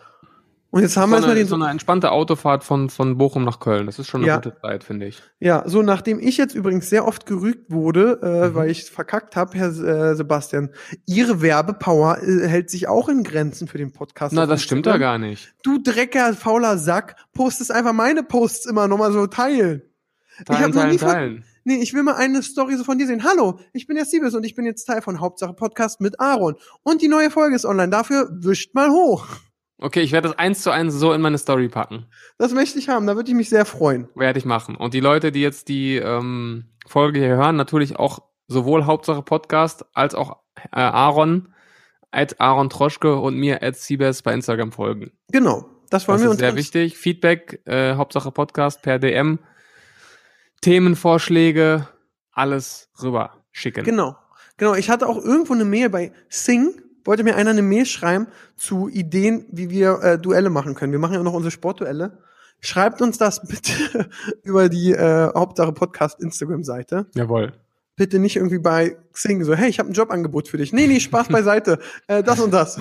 Und jetzt haben wir so, erstmal eine, den so eine entspannte Autofahrt von, von Bochum nach Köln. Das ist schon eine Ja. gute Zeit, finde ich. Ja, so nachdem ich jetzt übrigens sehr oft gerügt wurde, äh, Mhm. weil ich verkackt habe, Herr äh, Sebastian, Ihre Werbepower äh, hält sich auch in Grenzen für den Podcast. Na, das stimmt ja Instagram. gar nicht. Du Drecker, fauler Sack, postest einfach meine Posts immer nochmal so teilen. ich Teilen, habe noch teilen, nie von, teilen. Nee, ich will mal eine Story so von dir sehen. Hallo, ich bin der Siebes und ich bin jetzt Teil von Hauptsache Podcast mit Aaron. Und die neue Folge ist online. Dafür wischt mal hoch. Okay, ich werde das eins zu eins so in meine Story packen. Das möchte ich haben. Da würde ich mich sehr freuen. Werde ich machen. Und die Leute, die jetzt die ähm, Folge hier hören, natürlich auch sowohl Hauptsache Podcast als auch äh, Aaron, at Aaron Troschke und mir at Siebes bei Instagram folgen. Genau. Das wollen Das wir uns. sehr wichtig. Feedback, äh, Hauptsache Podcast per DM, Themenvorschläge, alles rüber schicken. Genau. Genau. Ich hatte auch irgendwo eine Mail bei Sing. Wollte mir einer eine Mail schreiben zu Ideen, wie wir äh, Duelle machen können. Wir machen ja noch unsere Sportduelle. Schreibt uns das bitte über die äh, Hauptsache Podcast Instagram-Seite. Jawohl. bitte nicht irgendwie bei Xing so, hey, ich habe ein Jobangebot für dich. Nee, nee, Spaß beiseite. Äh, das und das.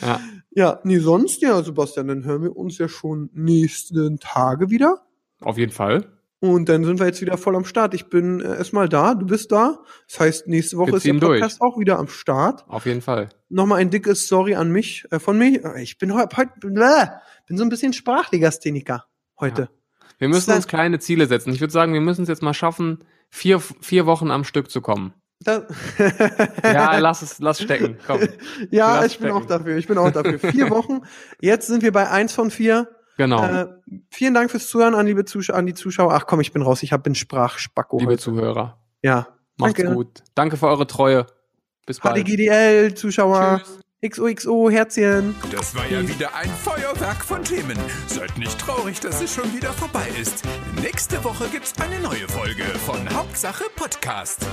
Ja. Ja, nee, sonst, ja, Sebastian, dann hören wir uns ja schon nächsten Tage wieder. Auf jeden Fall. Und dann sind wir jetzt wieder voll am Start. Ich bin äh, erstmal da, du bist da. Das heißt, nächste Woche Wir ist der ziehen durch. Podcast auch wieder am Start. Auf jeden Fall. Nochmal ein dickes Sorry an mich, äh, von mir. Äh, Ich bin heute, bin so ein bisschen Sprachlegastheniker heute. Wir müssen uns kleine Ziele setzen. Ich würde sagen, wir müssen es jetzt mal schaffen, vier, vier Wochen am Stück zu kommen. Ja, lass es, lass stecken. Komm. ja, lass ich bin stecken. auch dafür. Ich bin auch dafür. Vier Wochen. Jetzt sind wir bei eins von vier. Genau. Äh, vielen Dank fürs Zuhören an, liebe Zuschauer, an die Zuschauer. Ach komm, ich bin raus. Ich hab, bin Sprachspacko Liebe heute. Zuhörer. Ja. Macht's Danke. gut. Danke für eure Treue. Bis bald. HDGDL, Zuschauer. Tschüss. XOXO, Herzchen. Das war ja wieder ein Feuerwerk von Themen. Seid nicht traurig, dass es schon wieder vorbei ist. Nächste Woche gibt's eine neue Folge von Hauptsache Podcast.